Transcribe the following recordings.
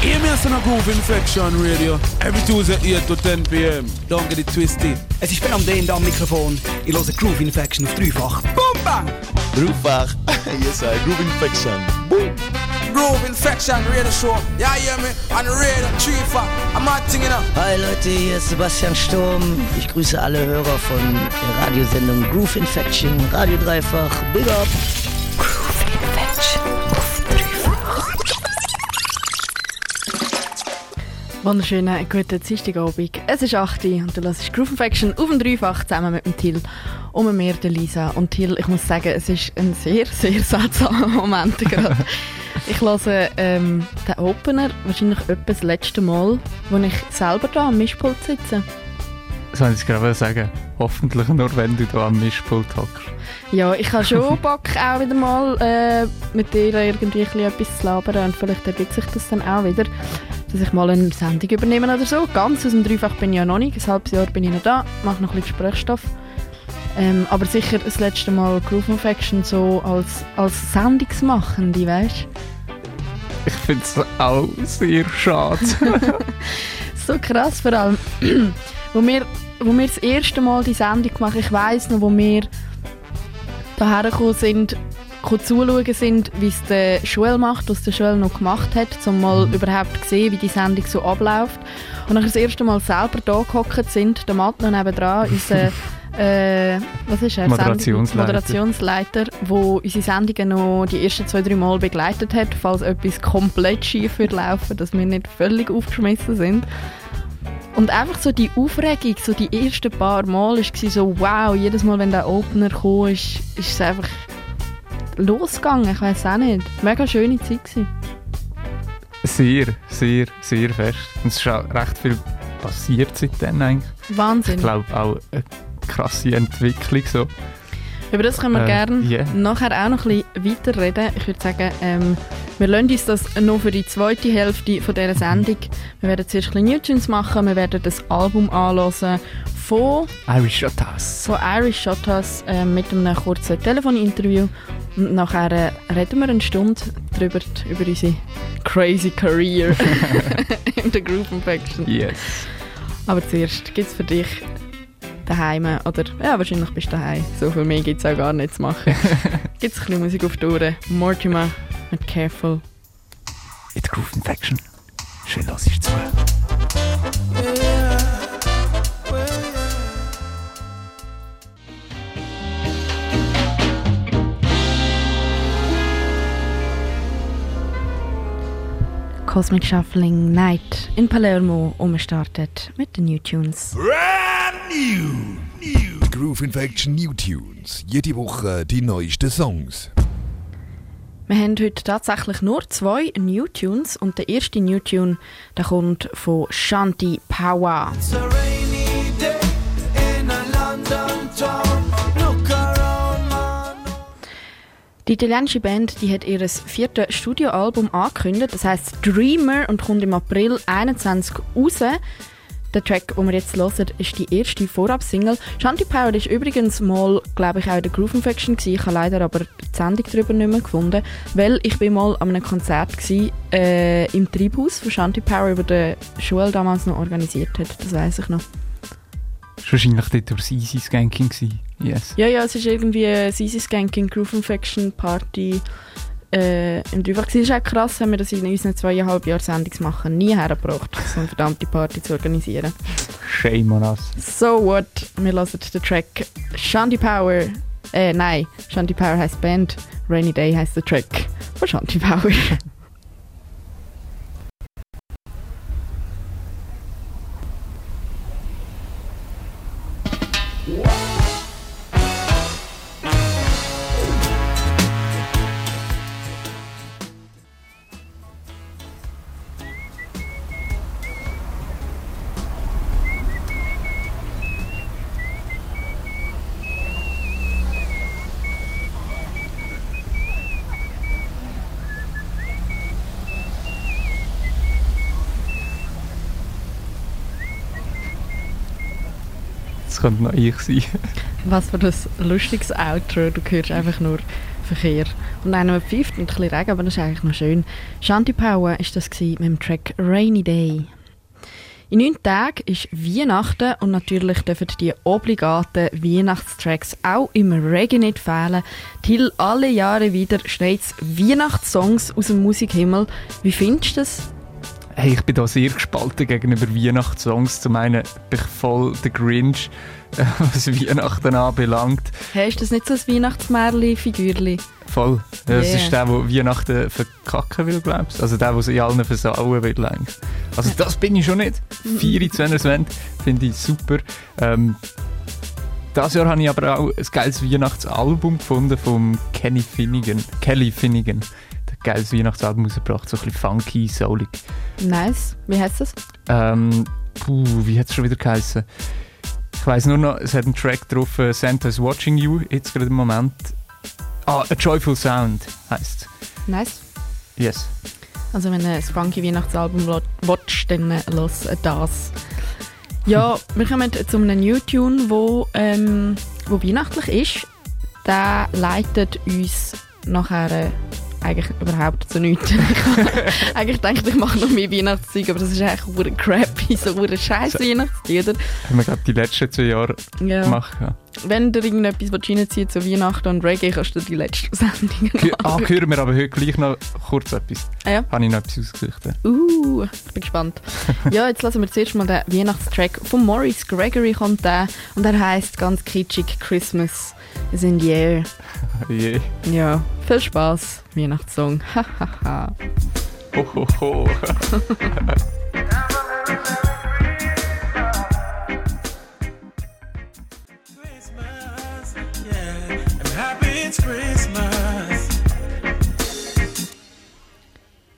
Hear me as a groove infection radio. Every Tuesday 8 to 10 p.m. Don't get it twisted. Es ist Ben am D am Mikrofon. Ich höre Groove Infection auf dreifach. Boom, bang! Dreifach. yes, I. Groove Infection. Boom. Groove infection radio show. Yeah, hear me? On the radio. I'm not thinking up. Hi Leute, hier ist Sebastian Sturm. Ich grüße alle Hörer von der Radiosendung Groove Infection, Radio Dreifach. Big up! Wunderschönen guten Dienstagabend. Es ist 8 Uhr und du hörst Groove Infection auf dem Dreifach zusammen mit dem Till und mit mir, der Lisa. Und Till, ich muss sagen, es ist ein sehr, sehr seltsamer Moment gerade. Ich höre ähm, den Opener wahrscheinlich etwa das letzte Mal, wo ich selber da am Mischpult sitze. Das wollte ich gerade sagen. Hoffentlich nur, wenn du da am Mischpult hockst. Ja, ich habe schon Bock, auch wieder mal äh, mit dir irgendwie etwas zu labern und vielleicht ergibt sich das dann auch wieder, dass ich mal eine Sendung übernehme oder so. Ganz aus dem Dreifach bin ich ja noch nicht, ein halbes Jahr bin ich noch da, mache noch ein bisschen Gesprächsstoff. Ähm, aber sicher das letzte Mal Groove of Action so als, als Sendungsmachende, weißt Ich finde es auch sehr schade. So krass vor allem. wo, wir, wo wir das erste Mal die Sendung gemacht ich weiss noch, wo wir daher gekommen sind, zuschauen sind, wie es der Schule macht, was der Schule noch gemacht hat, um mal überhaupt zu sehen, wie die Sendung so abläuft. Und dann das erste Mal selber da gehockt sind, der Matt noch nebendran, unser äh, was ist er? Moderationsleiter. Moderationsleiter, wo unsere Sendungen noch die ersten zwei, drei Mal begleitet hat, falls etwas komplett schief wird laufen, dass wir nicht völlig aufgeschmissen sind. Und einfach so die Aufregung, so die ersten paar Mal, war so, wow, jedes Mal, wenn der Opener kam, ist, ist es einfach losgegangen, ich weiß auch nicht. Mega schöne Zeit gewesen. sehr, sehr, sehr fest. Und es ist auch recht viel passiert seitdem eigentlich. Wahnsinn. Ich glaube auch eine krasse Entwicklung so. Über das können wir Äh, gerne yeah. nachher auch noch ein bisschen weiterreden. Ich würde sagen, ähm, wir lassen uns das noch für die zweite Hälfte von dieser Sendung. Wir werden zuerst ein bisschen New Tunes machen, wir werden das Album anhören von, Irish Shotas. von Irish Shotas äh, mit einem kurzen Telefoninterview. Und nachher äh, reden wir eine Stunde drüber, über unsere crazy career in der Group Infection. Yes. Aber zuerst gibt es für dich daheim, oder ja, wahrscheinlich bist du daheim. So viel mehr gibt es auch gar nicht zu machen. gibt es ein bisschen Musik auf die Ohren. Mortimer mit Careful. In der Groove Infection. Schön, dass ich zu. Cosmic Shuffling Night in Palermo umgestartet mit den New Tunes. Brand new, new. Groove Infection New Tunes. Jede Woche die neuesten Songs. Wir haben heute tatsächlich nur zwei New Tunes und der erste New Tune der kommt von Shanti Power. Die italienische Band die hat ihr viertes Studioalbum angekündigt, das heißt Dreamer und kommt im April 21 raus. Der Track, den wir jetzt hören, ist die erste Vorab-Single. Shanti Power ist übrigens mal, glaube ich, auch in der Groove Infection gewesen. Ich habe leider aber die Sendung darüber nicht mehr gefunden, weil ich bin mal an einem Konzert gewesen, äh, im Treibhaus von Shanti Power, wo der Schule damals noch organisiert hat. Das weiß ich noch. Das war wahrscheinlich dort durch das Easy Skanking. gewesen. Yes. Ja, ja, es ist irgendwie eine Sisi Skanking Groove Infection Party äh, im Dreifach. Es ist auch krass, wenn wir das in unseren zweieinhalb Jahren Sendungs machen, nie hergebracht, so eine verdammte Party zu organisieren. Shame on us. So what? Wir hören den Track Shandy Power. Äh, nein, Shandy Power heißt Band, Rainy Day heißt der Track von Shandy Power. Das könnte noch ich sein. Was für das lustiges Outro. Du hörst einfach nur Verkehr. Und einer pfeift und ein bisschen Regen, aber das ist eigentlich noch schön. Shanty Power ist das mit dem Track Rainy Day. In neun Tagen ist Weihnachten und natürlich dürfen die obligaten Weihnachtstracks auch im Reggae nicht fehlen. Till alle Jahre wieder schneit Weihnachtssongs aus dem Musikhimmel. Wie findest du das? Hey, ich bin da sehr gespalten gegenüber Weihnachtssongs. Zum einen bin ich voll der Grinch, äh, was Weihnachten anbelangt. Hast du das nicht so ein Weihnachtsmärli-Figürli? Voll. Das Yeah. ist der, der Weihnachten verkacken will, glaubst du? Also der, der sie allen versauen will, eigentlich. Also das bin ich schon nicht. 24 wenn finde ich super. Ähm, das Jahr habe ich aber auch ein geiles Weihnachtsalbum gefunden von Kenny Finnegan. Kelly Finnegan. Geiles Weihnachtsalbum rausgebracht, so ein bisschen funky, soulig. Nice. Wie heißt das? Ähm, puh, wie hat es schon wieder geheißen? Ich weiß nur noch, es hat einen Track drauf, äh, Santa's Watching You, jetzt gerade im Moment. Ah, A Joyful Sound heisst Nice. Yes. Also wenn du ein funky Weihnachtsalbum willst, dann äh, los das. Ja, wir kommen zu einem New Tune, wo, ähm, wo weihnachtlich ist. Der leitet uns nachher äh, eigentlich überhaupt zu nichts. eigentlich denke ich, ich mache noch mehr Weihnachtszeug, aber das ist eigentlich hure crappy, so hure scheiß Weihnachtslieder. Haben wir gerade die letzten zwei Jahre Ja. gemacht. Ja. Wenn du irgendetwas willst reinziehen zu Weihnachten und Reggae, kannst du die letzten Sendungen Ge- Ah, machen. hören wir aber heute gleich noch kurz etwas. Ah ja. Habe ich noch etwas ausgesucht. ja. Uh, ich bin gespannt. ja, jetzt lassen wir zuerst mal den Weihnachtstrack von Maurice Gregory kommt der und er heißt ganz kitschig Christmas is in the air. Je. Ja, viel Spaß, Weihnachtssong. Hahaha. Ho, ho, ho.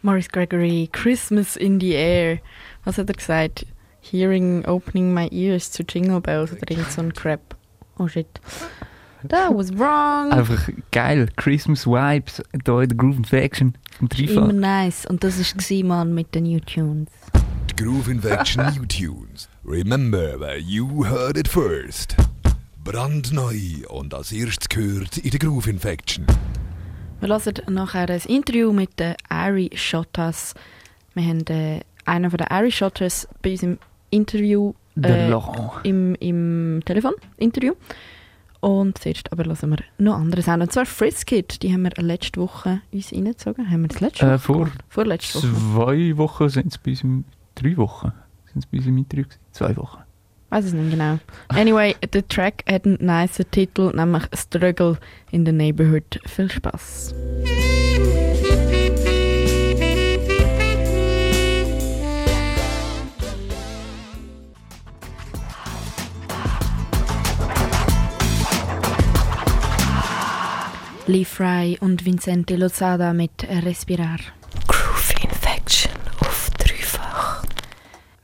Maurice Gregory, Christmas in the air. Was hat er gesagt? Hearing, opening my ears to Jingle Bells oder irgend so ein Crap. Oh shit. That was wrong. Einfach geil. Christmas Vibes hier in der Groove Infection vom Immer Dreifach. nice. Und das ist gsi Mann mit den New Tunes. Die Groove Infection New Tunes. Remember where you heard it first. Brandneu und als erstes gehört in der Groove Infection. Wir hören nachher ein Interview mit den Ari Shotters. Wir haben äh, einen von den Ari Shotters bei uns im Interview, Der äh, im, im Telefon-Interview. Und zuerst aber hören wir noch andere Sound. Und zwar Friskit, die haben wir letzte Woche uns reingezogen. Haben wir das letzte Äh, Woche? vor gemacht? Vorletzte Woche. zwei Wochen sind es bei uns im... Drei Wochen sind es bei uns im Interview gewesen. Zwei Wochen. Weiß es nicht genau. Anyway, der Track hat einen nice Titel, nämlich Struggle in the Neighborhood. Viel Spaß. Lee Fry und Vincente Lozada mit Respirar. Groove Infection auf dreifach.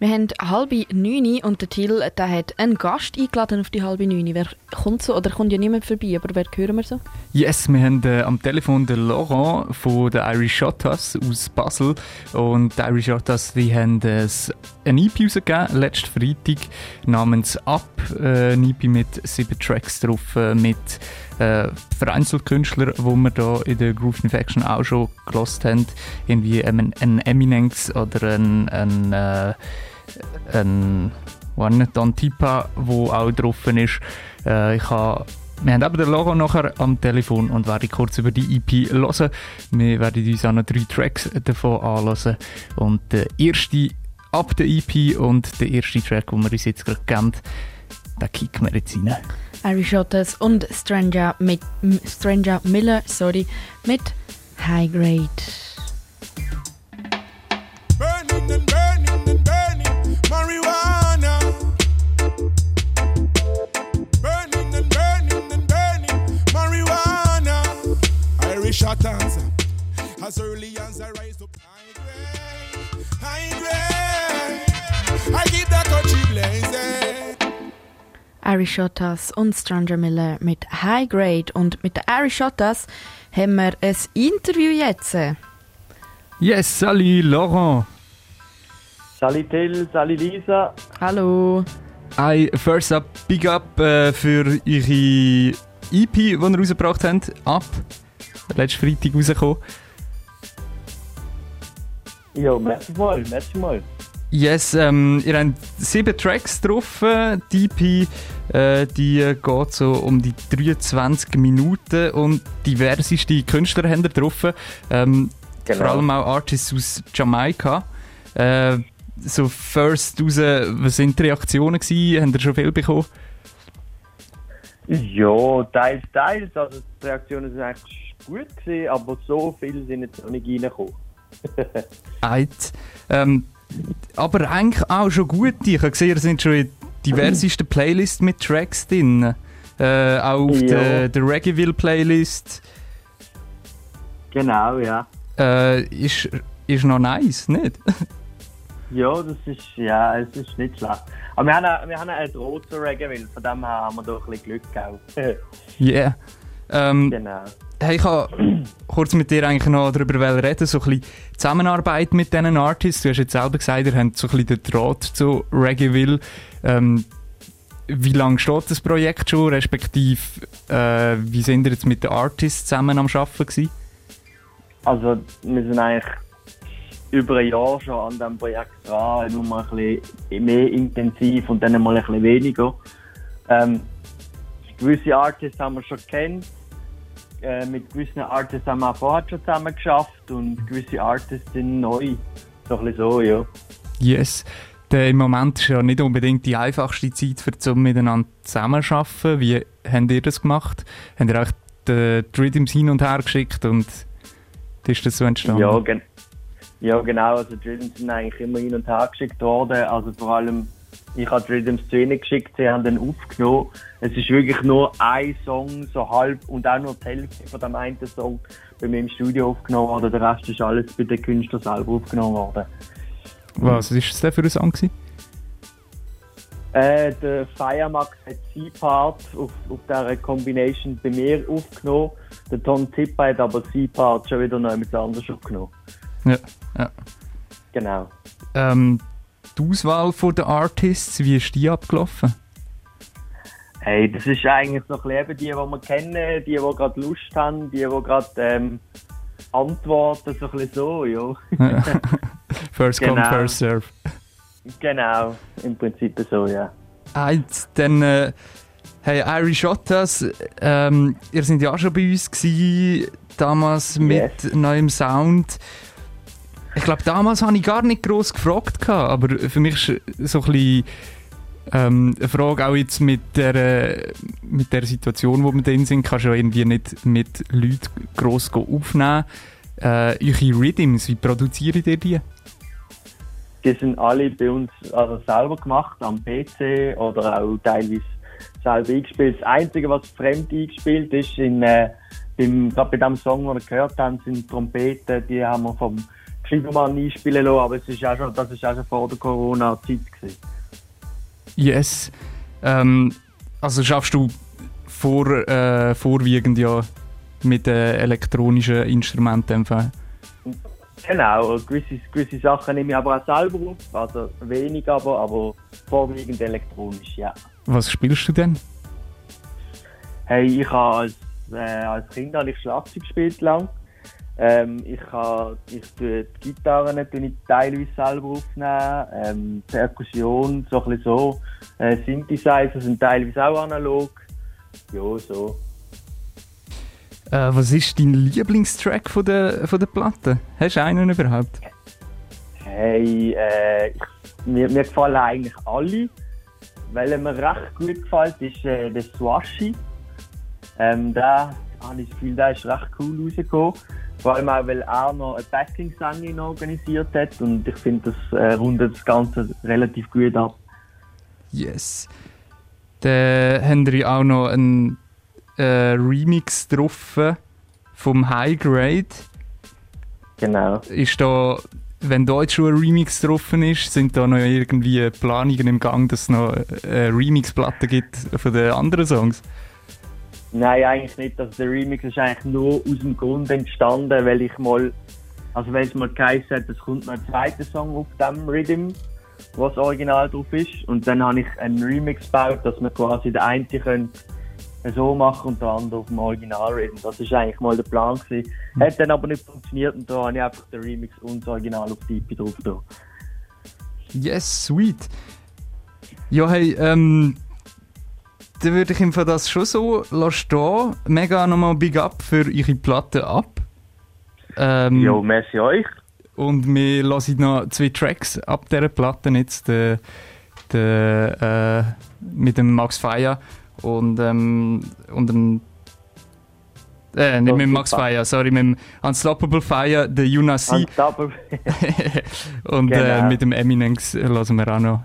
Wir haben halbe neun und der Till der hat einen Gast eingeladen auf die halbe neun. Wer kommt so? Oder kommt ja niemand vorbei, aber wer hören wir so? Yes, wir haben äh, am Telefon den Laurent von den Irish Shotas aus Basel. Und die Irish Shotas die haben äh, s- ein EP rausgegeben, letzten Freitag, namens Up. Äh, ein EP mit sieben Tracks drauf, äh, mit äh, vereinzelt Künstlern, die wir da in der Groove Infection auch schon gelost haben. Irgendwie ähm, ein Eminence oder ein, ein, äh, ein nicht Antipa, wo auch drauf ist. Äh, ich habe wir haben eben den Logo nachher am Telefon und werden kurz über die EP hören. Wir werden uns auch noch drei Tracks davon anhören. Und der erste ab der EP und der erste Track, den wir uns jetzt gerade kennen, den kicken wir jetzt rein. Irish Shotters und Stranger, mit, Stranger Miller sorry, mit High Grade. Burning and burning and burning marijuana. Burning and burning and burning marijuana. Irish shotters. As early as I rise up, high grade, high grade. I keep the country blazing. Irish Shotters und Stranger Miller mit High Grade. Und mit den Irish Shotters haben wir ein Interview jetzt. Yes, salut Laurent! Salut Till, salut Lisa. Hallo. I, first up, big up äh, für eure EP, die ihr rausgebracht habt. Ab. letzten Freitag rausgekommen. Ja, merci mal, merci mal. Yes, ähm, ihr habt sieben Tracks drauf. äh, Die EP äh, die geht so um die 23 Minuten und diverseste Künstler haben ihr drauf. Ähm, Genau. Vor allem auch Artists aus Jamaika. Äh, so first raus, was sind die Reaktionen gewesen? Habt ihr schon viel bekommen? Ja, teils, teils. Also die Reaktionen sind eigentlich gut gewesen, aber so viele sind jetzt noch nicht reingekommen. Ähm, aber eigentlich auch schon gut. Ich habe gesehen, ihr sind schon in diversesten Playlists mit Tracks drin. Äh, auch auf Ja. der, der Reggaeville-Playlist. Genau, ja. Äh, ist, ist noch nice, nicht? Ja, das ist, ja, es ist nicht schlecht. Aber wir haben, wir haben einen Draht zu Reggaeville, von dem her haben wir doch ein bisschen Glück gehabt. Yeah. Ähm, genau. hey, ich wollte kurz mit dir eigentlich noch darüber reden, so ein bisschen Zusammenarbeit mit diesen Artists. Du hast jetzt selber gesagt, ihr habt so ein bisschen den Draht zu Reggaeville. Ähm, wie lange steht das Projekt schon, respektive äh, wie sind ihr jetzt mit den Artists zusammen am Arbeiten gewesen? Also, wir sind eigentlich über ein Jahr schon an diesem Projekt dran, nur mal ein bisschen mehr intensiv und dann mal ein bisschen weniger. Ähm, gewisse Artists haben wir schon kennt, äh, mit gewissen Artists haben wir auch vorher schon zusammen geschafft und gewisse Artists sind neu. So ein bisschen so, ja. Yes. Der, Im Moment ist ja nicht unbedingt die einfachste Zeit, für zum miteinander zusammenzuarbeiten. Wie habt ihr das gemacht? Habt ihr auch die, die Rhythms hin und her geschickt und ist das so entstanden? Ja, gen ja, genau. Also die Rhythms sind eigentlich immer hin und her geschickt worden. Also vor allem, ich habe zu ihnen geschickt, sie haben dann aufgenommen. Es ist wirklich nur ein Song, so halb, und auch nur die Hälfte von dem einen Song bei mir im Studio aufgenommen worden. Der Rest ist alles bei den Künstlern selber aufgenommen worden. Was ist das denn für ein Song? Gewesen? Äh, der Firemax hat C-Part auf, auf dieser Combination bei mir aufgenommen. Der Tom Tipper hat aber C-Part schon wieder noch jemand anderes aufgenommen. Ja, ja. Genau. Ähm, die Auswahl den Artists, wie ist die abgelaufen? Hey, das ist eigentlich so ein bisschen die, die wir kennen, die, die gerade Lust haben, die, die gerade ähm, antworten, so ein bisschen so, ja. First come, Genau. first serve. genau, im Prinzip so, ja. Eid, dann, äh, hey, Irish Ottas, ähm, ihr seid ja auch schon bei uns gewesen, damals mit neuem Sound. Ich glaube, damals habe ich gar nicht gross gefragt, aber für mich ist so ein bisschen ähm, eine Frage auch jetzt mit der, äh, mit der Situation, wo wir drin sind, kannst du ja irgendwie nicht mit Leuten gross aufnehmen. Äh, eure Rhythms, wie produziert ihr die? Die sind alle bei uns also selber gemacht, am PC oder auch teilweise selber eingespielt. Das Einzige, was fremd eingespielt ist, in, äh, beim, gerade bei dem Song, den wir gehört haben, sind Trompeten, die haben wir vom Schiebermann einspielen lassen, aber es ist auch schon, das ist auch schon vor der Corona-Zeit. Yes. Ähm, also schaffst du vor, äh, vorwiegend ja mit äh, elektronischen Instrumenten. Genau, gewisse, gewisse Sachen nehme ich aber auch selber auf, also wenig aber, aber vorwiegend elektronisch, ja. Was spielst du denn? Hey, ich habe als, äh, als Kind habe ich Schlagzeug gespielt lang. Ähm, ich habe, ich tue die Gitarren tue ich teilweise selber aufnehmen, ähm, Perkussion, so ein so. Äh, Synthesizer sind teilweise auch analog. Ja, so. Äh, was ist dein Lieblingstrack von der, von der Platte? Hast du einen überhaupt? Hey, äh, ich, mir, mir gefallen eigentlich alle. Weil mir recht gut gefällt, ist äh, der Swashi. Ähm, da habe ich das Gefühl, der ist recht cool rausgekommen. Vor allem auch, weil er noch eine Backing-Sängin organisiert hat und ich finde, das äh, rundet das Ganze relativ gut ab. Yes. Dann haben wir auch noch einen äh, Remix drauf vom High Grade. Genau. Ist da, wenn da jetzt schon ein Remix drauf ist, sind da noch irgendwie Planungen im Gang, dass es noch eine Remix-Platte gibt von den anderen Songs? Nein, eigentlich nicht. Also der Remix ist eigentlich nur aus dem Grund entstanden, weil ich mal, also weil es mal geheißen hat, es kommt noch ein zweiter Song auf dem Rhythm, was original drauf ist. Und dann habe ich einen Remix gebaut, dass man quasi den einen können so machen und der andere auf dem Original reden. Das ist eigentlich mal der Plan gewesen. Hat dann aber nicht funktioniert und da habe ich einfach den Remix und das Original auf die EP drauf da. Yes, sweet. Ja, hey, ähm, dann würde ich im Fall das schon so lassen. Mega nochmal Big Up für eure Platte ab. Ähm, Jo, merci euch. Und wir lassen noch zwei Tracks ab dieser Platte jetzt. Der, der, äh, mit dem Max Feier und, ähm, und dem. Äh, nicht mit dem Max Feier, sorry, mit dem Unstoppable Fire, der Yuna C. Unstoppable. und äh, Genau. mit dem Eminence lassen wir auch noch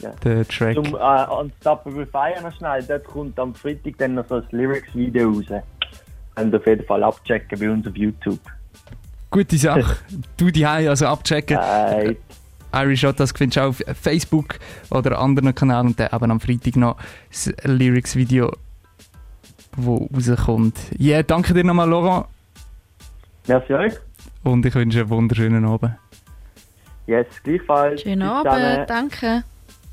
Ja. den Track. Zum äh, Unstoppable Fire noch schnell, dort kommt am Freitag dann noch so ein Lyrics-Video raus. Könnt auf jeden Fall abchecken bei uns auf YouTube. Gute Sache. du die also abchecken. Äh, Irish Hot, das findest du auch auf Facebook oder anderen Kanälen und dann eben am Freitag noch das Lyrics-Video, wo rauskommt. Ja, yeah, danke dir nochmal, Laurent, merci euch. und ich wünsche einen wunderschönen Abend. Yes, gleichfalls. Schönen Bis Abend, dann. danke.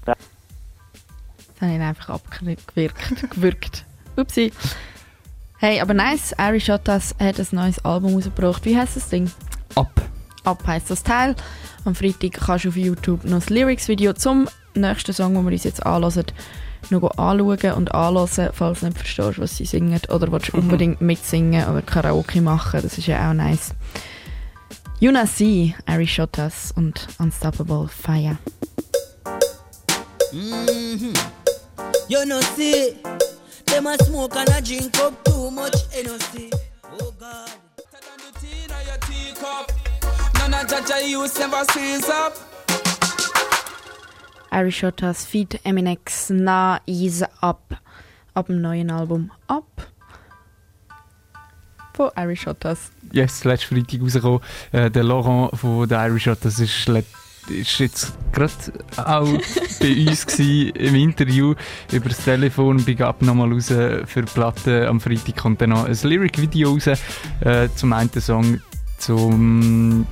Jetzt habe ich ihn einfach abgewirkt. gewirkt. Upsi. Hey, aber nice, Irish Shotas hat ein neues Album rausgebracht. Wie heißt das Ding? Ab. Ab heisst das Teil. Am Freitag kannst du auf YouTube noch das Lyrics-Video zum nächsten Song, den wir uns jetzt anhören, noch anschauen und anhören, falls du nicht verstehst, was sie singen. Oder willst du unbedingt mitsingen oder Karaoke machen. Das ist ja auch nice. Yuna C, Irish Shotas und Unstoppable Fire. Mm-hmm. You know see, them a smoke and a drink up too much NOC. Oh God. None of Jaja use never sees up. Irish Shotas feat Eminex Na Is Up. Ab dem neuen Album Up. Von Irish Shotas. Yes, letzten Freitag rausgekommen. Äh, der Laurent von der Irish Hot, das ist, let- ist jetzt gerade auch bei uns gewesen, im Interview über das Telefon. Big Up nochmal raus für die Platte. Am Freitag kommt dann noch ein Lyric-Video raus äh, zum einen Song zum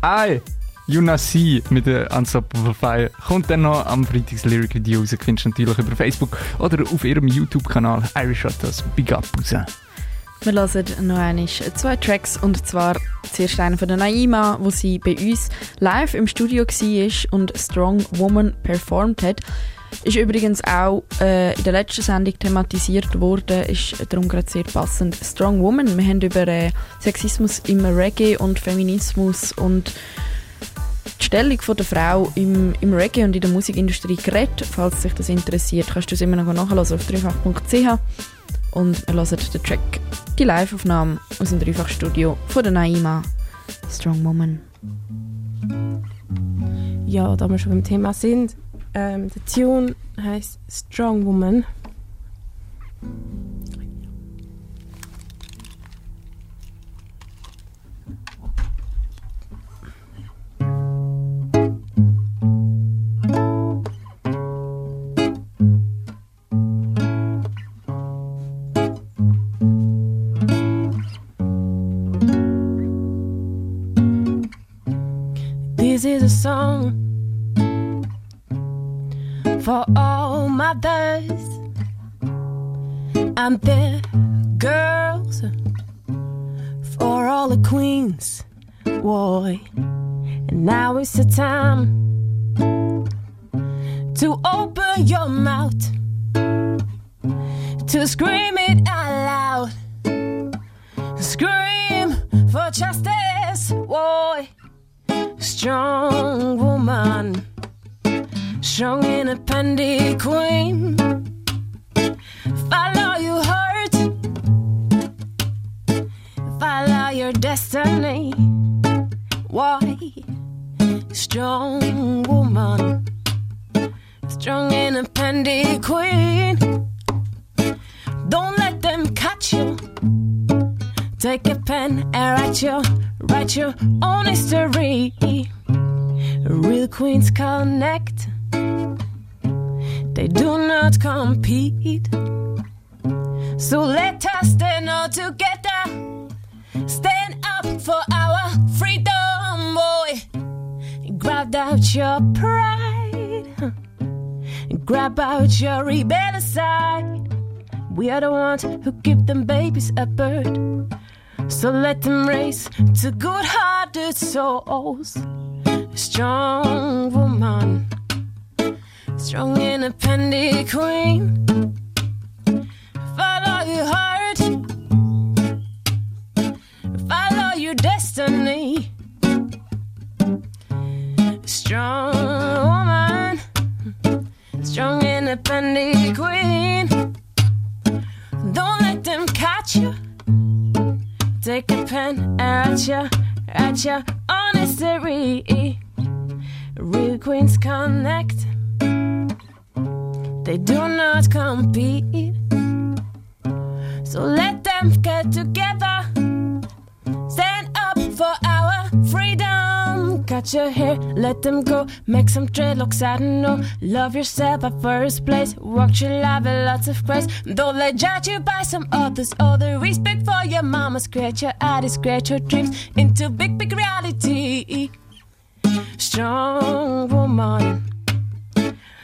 Ei! C mit der Unstoppable Fire kommt dann noch am Freitag das Lyric-Video raus. Findest du natürlich über Facebook oder auf ihrem YouTube-Kanal Irish das Big Up raus. Wir hören noch einmal zwei Tracks und zwar zuerst einen von der Naima, wo sie bei uns live im Studio war und Strong Woman performt hat. Ist übrigens auch äh, in der letzten Sendung thematisiert worden, ist darum gerade sehr passend. Strong Woman, wir haben über äh, Sexismus im Reggae und Feminismus und die Stellung von der Frau im, im Reggae und in der Musikindustrie geredet. Falls sich das interessiert, kannst du es immer noch nachhören auf dreifach.ch. Und wir hören den Track, die Live-Aufnahme aus dem Dreifachstudio von der Naima, Strong Woman. Ja, da wir schon beim Thema sind, ähm, der Tune heißt Strong Woman. Song for all mothers and their girls, for all the queens, boy. And now is the time to open your mouth, to scream it out loud, scream for justice. Strong woman strong independent queen. Follow your heart, follow your destiny. Why? Strong woman, strong independent queen. Don't let them catch you. Take a pen and write your, write your own history. Real queens connect. They do not compete. So let us stand all together. Stand up for our freedom, boy. Grab out your pride. grab out your rebellious side. We are the ones who give them babies a bird. So let them race to good hearted souls. Strong woman, strong independent queen. Follow your heart, follow your destiny. Strong woman, strong independent queen. Don't let them catch you. Take a pen write ya, write ya on history. Real queens connect. They do not compete. So let them get together. Stand up for Cut your hair, let them go. Make some dreadlocks, I don't know. Love yourself at first place. Walk your life with lots of grace. Don't let judge you by some others. All the respect for your mama. Scratch your eyes, scratch your dreams into big, big reality. Strong woman,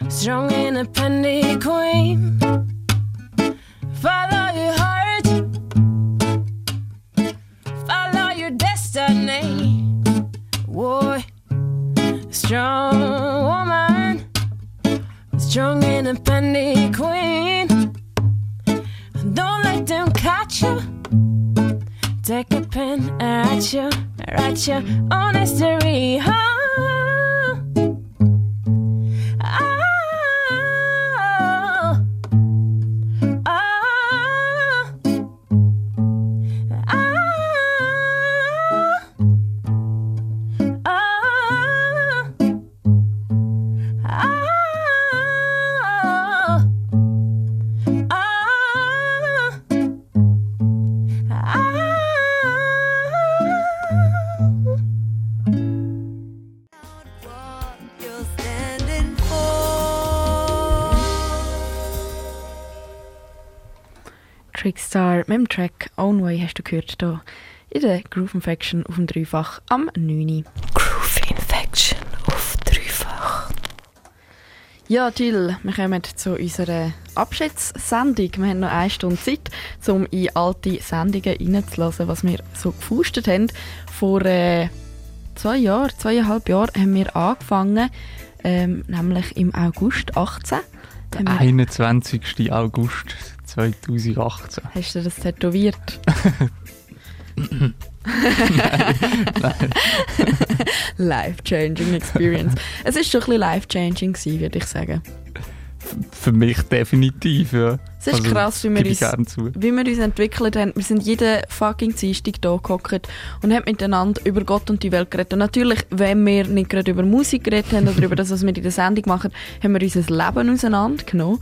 strong independent queen. Follow your strong woman, strong independent queen. Don't let them catch you. Take a pen write you, write your own history. Ah, Trickstar mit dem Track Own Way hast du gehört hier in der Groove Infection auf dem Dreifach am 9. Groove Infection auf Dreifach. Ja, Jill, wir kommen zu unserer Abschiedssendung. Wir haben noch eine Stunde Zeit, um in alte Sendungen reinzulassen, was wir so gefustet haben. Vor äh, zwei Jahren, zweieinhalb Jahren haben wir angefangen, ähm, nämlich im August 18. Wir- 21. August 2018. Hast du das tätowiert? Life-changing Experience. Es ist schon ein bisschen life-changing würde ich sagen. Für mich definitiv, ja. Es ist Also, krass, wie wir, uns, wie wir uns entwickelt haben. Wir sind jeden fucking Dienstag da gehockt und haben miteinander über Gott und die Welt geredet. Und natürlich, wenn wir nicht gerade über Musik geredet haben oder über das, was wir in der Sendung machen, haben wir unser Leben auseinandergenommen.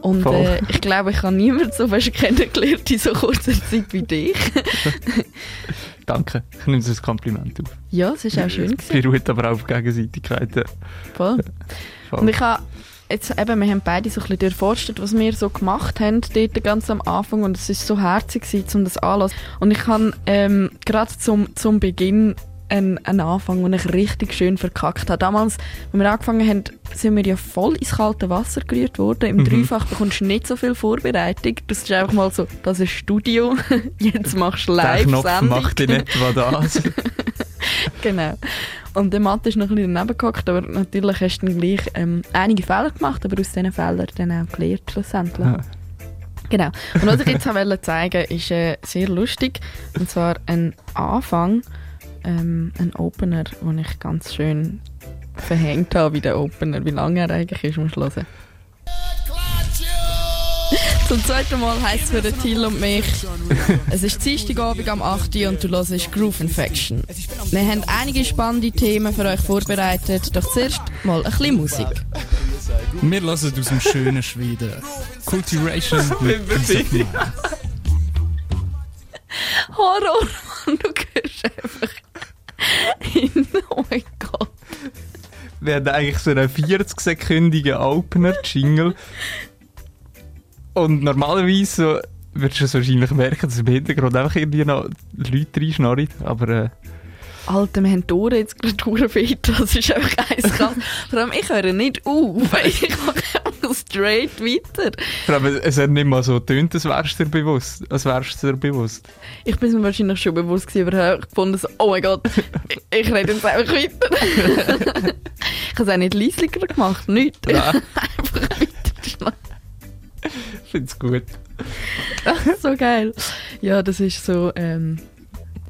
Und äh, ich glaube, ich habe niemanden so fest kennengelernt in so kurzer Zeit wie dich. Danke, ich nehme es als Kompliment auf. ja, es ist auch schön Es beruht aber auch auf Gegenseitigkeit. ja. Voll. Voll. Und ich habe jetzt eben, wir haben beide so ein bisschen durchforstet, was wir so gemacht haben dort ganz am Anfang und es ist so herzig gewesen, um das anzulassen. Und ich habe ähm, gerade zum, zum Beginn einen, einen Anfang, den ich richtig schön verkackt habe. Damals, als wir angefangen haben, sind wir ja voll ins kalte Wasser gerührt worden. Im Mhm. Dreifach bekommst du nicht so viel Vorbereitung. Das ist einfach mal so, das ist Studio, jetzt machst du Der Knopf macht in etwa das. genau. Und der Mathe ist noch ein bisschen daneben gehockt, aber natürlich hast du dann gleich ähm, einige Fehler gemacht, aber aus diesen Fehlern dann auch gelernt schlussendlich. Ja. Genau. Und was ich jetzt wollte zeigen ist äh, sehr lustig. Und zwar ein Anfang, ähm, ein Opener, den ich ganz schön verhängt habe wie der Opener. Wie lange er eigentlich ist, muss ich hören. Zum zweiten Mal heisst es für den Till und mich, es ist Dienstagabend am 8. Uhr und du hörst Groove Infection. Wir haben einige spannende Themen für euch vorbereitet, doch zuerst mal ein bisschen Musik. Wir hören aus dem schönen Schweden. Cultivation mit Bitte. Horror, Mann, du hörst einfach hin. Oh mein Gott. Wir haben eigentlich so einen 40-sekündigen Opener-Jingle. Und normalerweise so, würdest du es wahrscheinlich merken, dass im Hintergrund einfach irgendwie noch Leute reinschnarren. Aber äh, Alter, wir haben die Ohren jetzt gerade durchfeit. Das ist einfach eiskalt. Vor allem, ich höre nicht auf. Ich mache so straight weiter. Aber es hat nicht mal so getönt, als wärst du dir bewusst. Als wärst du dir bewusst. Ich bin mir wahrscheinlich schon bewusst gewesen, aber ich gefunden, so, oh mein Gott, ich, ich rede jetzt einfach weiter. ich habe es auch nicht leislicher gemacht, nichts. Einfach weiter. Ich finde es gut. so geil. Ja, das ist so ähm,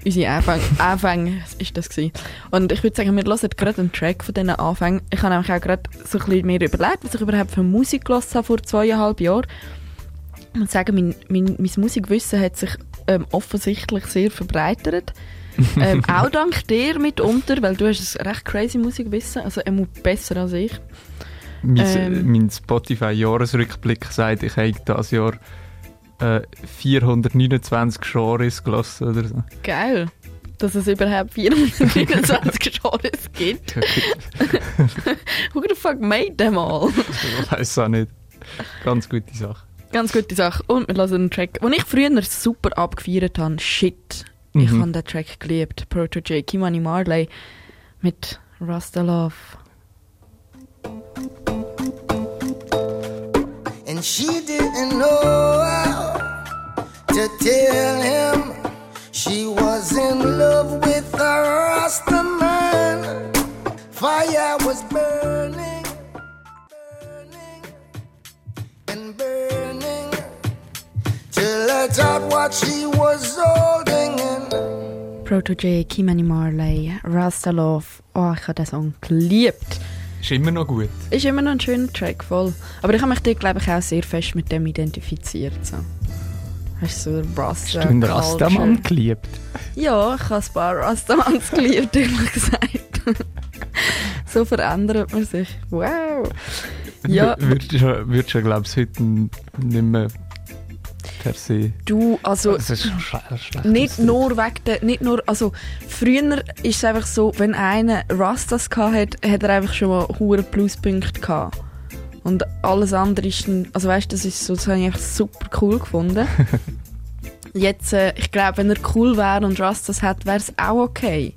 unsere Anfang, Anfang ist das gewesen. Und ich würde sagen, wir hören gerade einen Track von diesen Anfängen. Ich habe nämlich auch gerade so ein bisschen mir überlegt, was ich überhaupt für Musik gehört habe vor zweieinhalb Jahren. Ich muss sagen, mein, mein, mein Musikwissen hat sich ähm, offensichtlich sehr verbreitert. ähm, auch dank dir mitunter, weil du hast ein recht crazy Musikwissen, also er muss besser als ich. Mein, Ähm. mein Spotify-Jahresrückblick sagt, ich habe dieses Jahr äh, 429 Genres gelassen oder so. Geil, dass es überhaupt 429 Genres gibt. Who the fuck made them all? ich weiß auch nicht. Ganz gute Sache. Ganz gute Sache. Und wir hören einen Track, den ich früher super abgefeiert habe. Shit. Ich Mhm. habe den Track geliebt. Proto J, Kimani Marley mit Rasta Love. And she didn't know how to tell him she was in love with a Rasta man. Fire was burning, burning, and burning to let out what she was holding in. Proto J, Kimani Marley, Rasta Love. Oh, ich habe den Song geliebt. Ist immer noch gut. Ist immer noch ein schöner Track, voll. Aber ich habe mich dort, glaube ich, auch sehr fest mit dem identifiziert. So. Hast du so Rasta Hast du einen Rastamann geliebt? Ja, ich habe ein paar Rastamans geliebt, ehrlich gesagt. so verändert man sich. Wow. Ja, Würdest du, würdest du, glaube ich, heute nicht mehr per se. du, also... Das ist schon schlecht. schlecht Nicht nur wegen der, nicht nur, also früher ist es einfach so, wenn einer Rastas hatte, hat er einfach schon mal hohe Pluspunkte gehabt. Und alles andere ist dann, also weißt du, das ist so, das habe ich einfach super cool gefunden. Jetzt, äh, ich glaube, wenn er cool wäre und Rastas hat, wäre es auch okay.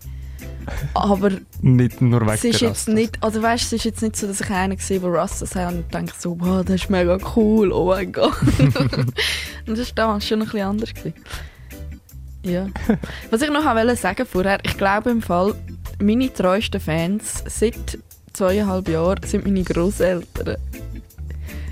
Aber Nicht nur wegen es ist jetzt nicht, also weißt, es ist jetzt nicht so, dass ich einen sehe, der Rastas hat und denke so, wow, das ist mega cool, oh mein Gott. und das war damals schon ein bisschen anders. Gewesen. Ja. Was ich noch wollte sagen vorher, ich glaube im Fall, meine treuesten Fans seit zweieinhalb Jahren sind meine Großeltern.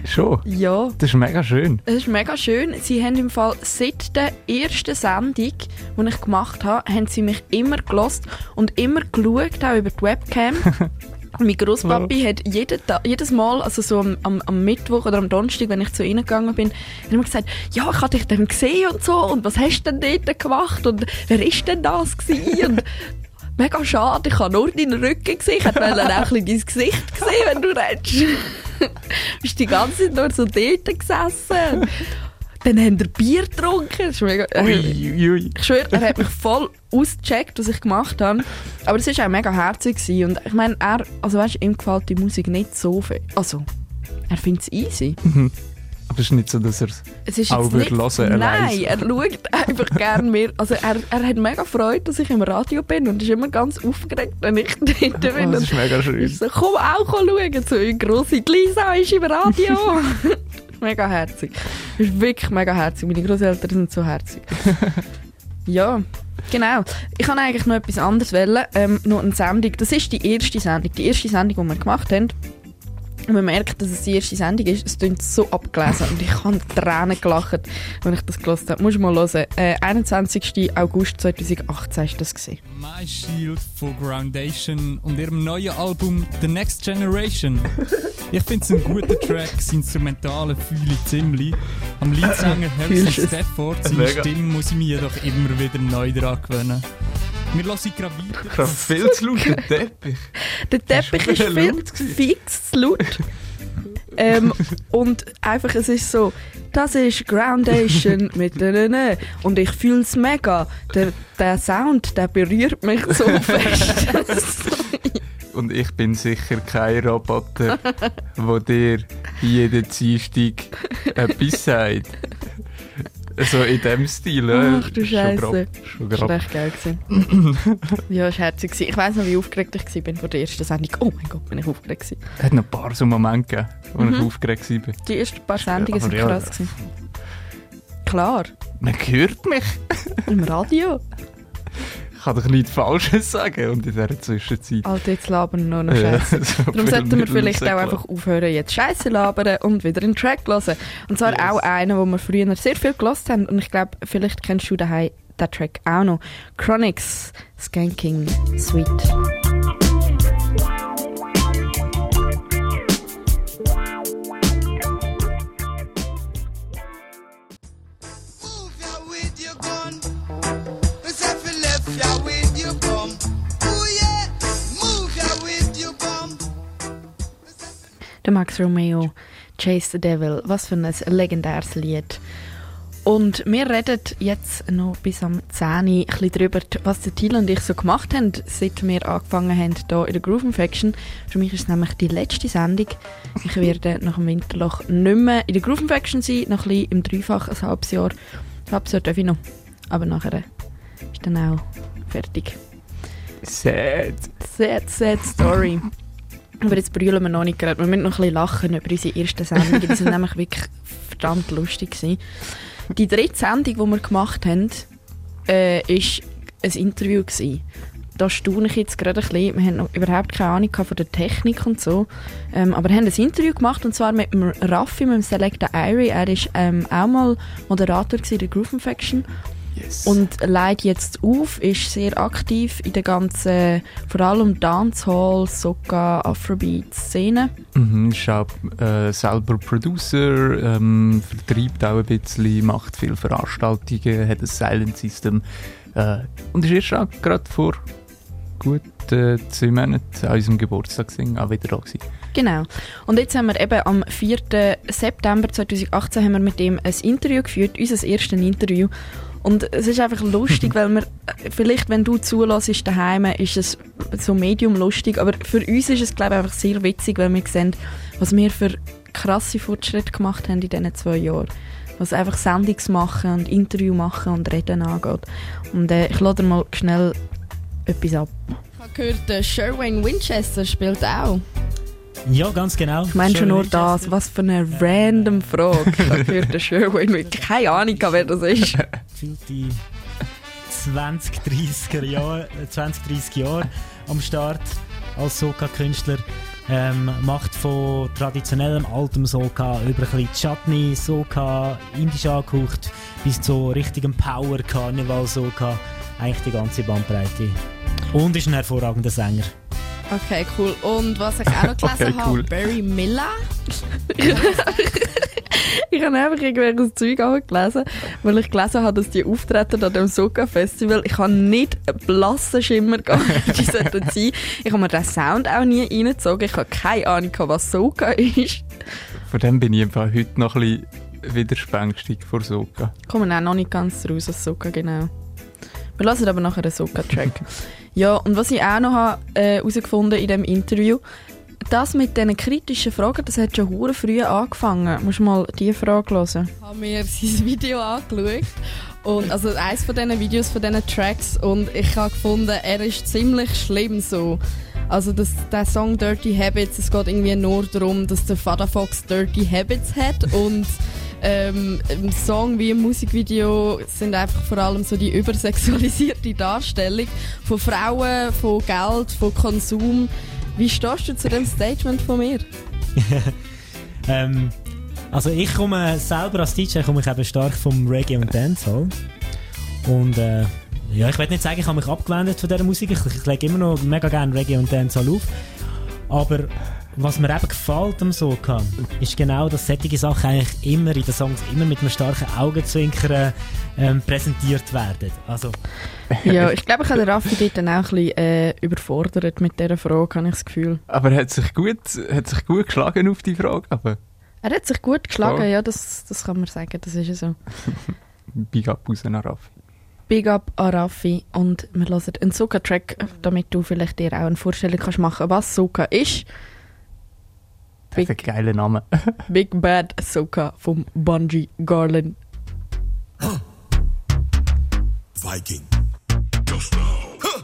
Schon? Ja. Das ist mega schön. Es ist mega schön. Sie haben im Fall seit der ersten Sendung, die ich gemacht habe, haben sie mich immer gelost und immer geschaut, auch über die Webcam. mein Großpapi hat jeden Tag, jedes Mal, also so am, am, am Mittwoch oder am Donnerstag, wenn ich zu ihnen gegangen bin, hat immer gesagt, ja, ich habe dich dann gesehen und so und was hast du denn dort gemacht und wer ist denn das gewesen? Und mega schade, ich habe nur deinen Rücken gesehen, ich hätte auch ein bisschen dein Gesicht gesehen, wenn du redest. bist die ganze Zeit nur so dort gesessen. Dann haben wir Bier getrunken. Das ist mega, Ui, ui. Ich schwöre, er hat mich voll ausgecheckt, was ich gemacht habe. Aber es war auch mega herzig. Gewesen. Und ich meine, er, also weißt, ihm gefällt die Musik nicht so viel. Also, er findet es easy. Mhm. Aber es ist nicht so, dass er Es auch würde hören Nein, alleine. er schaut einfach gerne mehr. Also er, er hat mega Freude, dass ich im Radio bin und ist immer ganz aufgeregt, wenn ich dort bin. Oh, das ist mega schön. Ich so, komm auch schauen, so eine grosse Lisa ist im Radio. mega herzig. Ist wirklich mega herzig. Meine Großeltern sind so herzig. ja, genau. Ich kann eigentlich noch etwas anderes wählen. Ähm, noch eine Sendung. Das ist die erste Sendung. Die erste Sendung, die wir gemacht haben. Und man merkt, dass es die erste Sendung ist. Es klingt so abgelesen und ich habe Tränen gelacht, wenn ich das gelesen habe. Muss mal hören. Äh, 21. August 2018 ist das gesehen. My Shield von Groundation und ihrem neuen Album The Next Generation. Ich finde es ein guter Track, das Instrumentale fühle ich ziemlich. Am Leadsänger Harrison? Stafford, seine. Stimme muss ich mir jedoch immer wieder neu dran gewöhnen. Wir hören gerade weiter. Ich habe viel zu laut den Teppich. Der Teppich Das ist ist viel laut zu fix zu laut. ähm, und einfach, es ist so, das ist Groundation mit der und ich fühle es mega. Der, der Sound, der berührt mich so fest. Und ich bin sicher kein Roboter, der dir jeden Dienstag etwas sagt. So in dem Stil. äh, Ach du schon Scheiße. grob, Schon Das war echt geil. ja, es war herzig. Ich weiss noch, wie aufgeregt ich war vor der ersten Sendung. Oh mein Gott, bin ich aufgeregt. Es hat noch ein paar so Momente gegeben, wo ich Mhm. aufgeregt war. Die ersten paar Sendungen waren ja. krass. Gewesen. Klar, Man hört mich. im Radio. Ich kann doch nichts Falsches sagen und in dieser Zwischenzeit. Alter, jetzt labern wir noch Ja, Scheiße. so Darum sollten wir vielleicht auch einfach aufhören, jetzt Scheiße labern und wieder einen Track hören. Und zwar auch einen, den wir früher sehr viel gelost haben. Und ich glaube, vielleicht kennst du daheim den Track auch noch. Chronics, Skanking, Sweet. Der Max Romeo, Chase the Devil. Was für ein legendäres Lied. Und wir reden jetzt noch bis am 10 Uhr ein bisschen darüber, was der Thiel und ich so gemacht haben, seit wir angefangen haben hier in der Groove Infection. Für mich ist es nämlich die letzte Sendung. Ich werde nach dem Winterloch nicht mehr in der Groove Infection sein, noch ein bisschen im Dreifach, ein halbes Jahr. Ein halbes Jahr darf ich noch. Aber nachher ist dann auch fertig. Sad. Sad, sad story. Aber jetzt brüllen wir noch nicht gerade. Wir müssen noch ein bisschen lachen über unsere ersten Sendungen. Die sind nämlich wirklich verdammt lustig gewesen. Die dritte Sendung, die wir gemacht haben, äh, ein Interview gewesen. Da staune ich jetzt gerade ein bisschen. Wir haben noch überhaupt keine Ahnung von der Technik und so. Ähm, aber wir haben ein Interview gemacht und zwar mit dem Raffi, mit dem Selecta Irie. Er war ähm, auch mal Moderator in der Groove Und leitet jetzt auf, ist sehr aktiv in der ganzen, vor allem Dancehall, Soca, Afrobeat-Szene. Mhm, ist auch äh, selber Producer, ähm, vertreibt auch ein bisschen, macht viele Veranstaltungen, hat ein Silent System äh, und ist erst auch gerade vor gut äh, zwei Monaten an unserem Geburtstag gewesen, auch wieder da gewesen. Genau. Und jetzt haben wir eben am 4. September 2018 haben wir mit ihm ein Interview geführt, unser erstes Interview. Und es ist einfach lustig, weil wir, vielleicht wenn du zulässt daheim, ist es so medium lustig, aber für uns ist es glaube ich einfach sehr witzig, weil wir sehen, was wir für krasse Fortschritte gemacht haben in diesen zwei Jahren. Was einfach Sendungs machen und Interview machen und Reden angeht. Und äh, ich lade mal schnell etwas ab. Ich habe gehört, der Sherwin Winchester spielt auch. Ja, ganz genau. Ich meine schon nur das, was für eine random Frage. Habe gehört, der Sherwin, ich keine Ahnung, wer das ist. Gefühlt die 20, 30er Jahre, äh, 20, 30 Jahre am Start als Soca-Künstler. Ähm, macht von traditionellem altem Soca über ein bisschen Chutney, Soca, indisch angehaucht, bis zu richtigem Power, Karneval, Soca. Eigentlich die ganze Bandbreite. Und ist ein hervorragender Sänger. Okay, cool. Und was ich auch noch gelesen Okay, habe, cool. Barry Miller. ich habe einfach irgendwelches Zeug gelesen, weil ich gelesen habe, dass die auftreten an dem Soca Festival. Ich habe nicht einen blassen Schimmer gehabt, wie sollten sein. Ich habe mir den Sound auch nie reingezogen. Ich habe keine Ahnung, was Soca ist. Von dem bin ich einfach heute noch ein bisschen widerspänstig vor Soca. Kommen auch noch nicht ganz raus aus Soca, genau. Wir lassen aber nachher einen Soca-Track. Ja, und was ich auch noch habe, äh, in diesem Interview, das mit diesen kritischen Fragen, das hat schon hure früh angefangen. Du mal diese Frage hören. Ich habe mir sein Video angeschaut. Und, also eines von diesen Videos, von diesen Tracks. Und ich habe gefunden, er ist ziemlich schlimm so. Also das, der Song Dirty Habits, es geht irgendwie nur darum, dass der Fada Fox Dirty Habits hat und ähm, im Song wie im Musikvideo sind einfach vor allem so die übersexualisierte Darstellung von Frauen, von Geld, von Konsum. Wie stehst du zu dem Statement von mir? Ähm, also ich komme selber als DJ komme ich eben stark vom Reggae und Dancehall. Und äh, ja, ich will nicht sagen, ich habe mich abgewendet von dieser Musik. Ich, ich lege immer noch mega gerne Reggae und Dancehall auf. Aber was mir eben gefällt am Soca, ist genau, dass solche Sachen eigentlich immer in den Songs immer mit einem starken Augenzwinkern ähm, präsentiert werden. Also, ja, ich glaube, ich habe den Raffi dort dann auch ein bisschen äh, überfordert mit dieser Frage, habe ich das Gefühl. Aber er hat sich gut, hat sich gut geschlagen auf die Frage. Aber Er hat sich gut geschlagen, Voll. ja, das, das kann man sagen, das ist ja so. Big up raus an Raffi. Big up an Raffi und wir hören einen Soca-Track, damit du vielleicht dir auch eine Vorstellung kannst machen was Soca ist. Das ist ein geiler Name. Big Bad Soca vom Bungie Garland. Viking. Just now. Huh.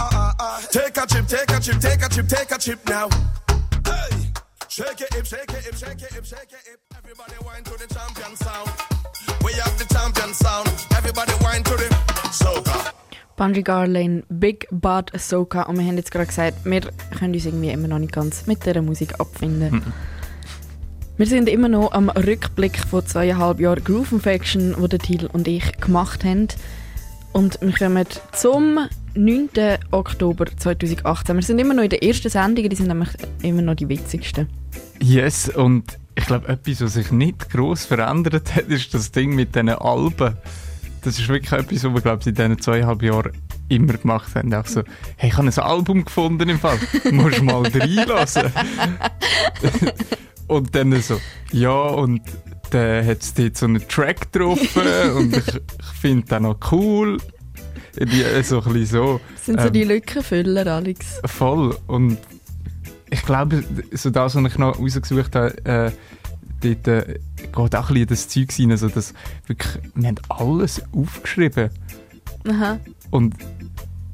Uh, uh, uh. Take a chip, take a chip, take a chip, take a chip now. Hey, shake it, hip, shake it, hip, shake it, hip, shake it, hip. Everybody whine to the champion sound. We have the champion sound. Everybody whine to the soca. Bungie Garlin, Big Bad Ahsoka. Und wir haben jetzt gerade gesagt, wir können uns irgendwie immer noch nicht ganz mit dieser Musik abfinden. Mhm. Wir sind immer noch am Rückblick von zweieinhalb Jahren Groove Infection, wo der Thiel und ich gemacht haben. Und wir kommen zum 9. Oktober 2018. Wir sind immer noch in den ersten Sendungen, die sind nämlich immer noch die witzigsten. Yes, und ich glaube, etwas, was sich nicht gross verändert hat, ist das Ding mit diesen Alben. Das ist wirklich etwas, was wir, glaube ich, in diesen zweieinhalb Jahren immer gemacht haben. Auch so, hey, ich habe ein Album gefunden im Fall. Musst mal reinlassen. und dann so, ja, und dann hat es dort so einen Track drauf und ich, ich finde den noch cool. Die, so ein bisschen so. Das sind so Ähm, die Lückenfüller, Alex. Voll. Und ich glaube, so das, was ich noch rausgesucht habe, äh, dort äh, geht auch ein bisschen das Zeug rein, also dass wirklich, wir haben alles aufgeschrieben. Aha. Und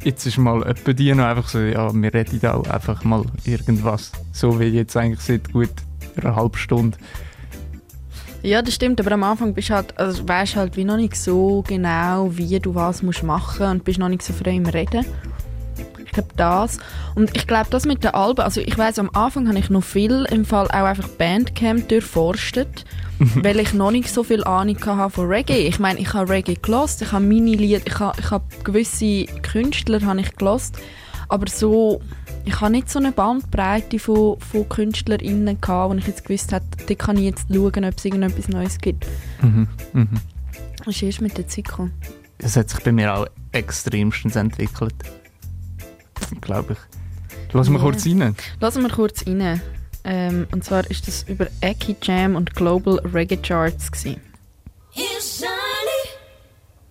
jetzt ist mal etwa die noch einfach so, ja, wir reden da auch einfach mal irgendwas. So wie jetzt eigentlich seit gut einer halben Stunde. Ja, das stimmt, aber am Anfang bist halt, also weißt halt wie noch nicht so genau, wie du was musst machen und bist noch nicht so frei im Reden. Ich glaube das. Und ich glaube das mit den Alben, also ich weiß am Anfang habe ich noch viel im Fall auch einfach Bandcamp durchforstet, weil ich noch nicht so viel Ahnung hatte von Reggae. Ich meine, ich habe Reggae gelost, ich habe meine Lieder, ich habe, ich habe gewisse Künstler habe ich gelost, aber so ich habe nicht so eine Bandbreite von, von KünstlerInnen gehabt, wo ich jetzt gewusst habe, da kann ich jetzt schauen, ob es irgendetwas Neues gibt. Mhm. Mhm. Das ist erst mit der Zeit gekommen. Das hat sich bei mir auch extremstens entwickelt. Glaube ich. Lass mal Ja. kurz rein. Lassen wir kurz rein. Ähm, und zwar ist das über Eki Jam und Global Reggae Charts. Gewesen.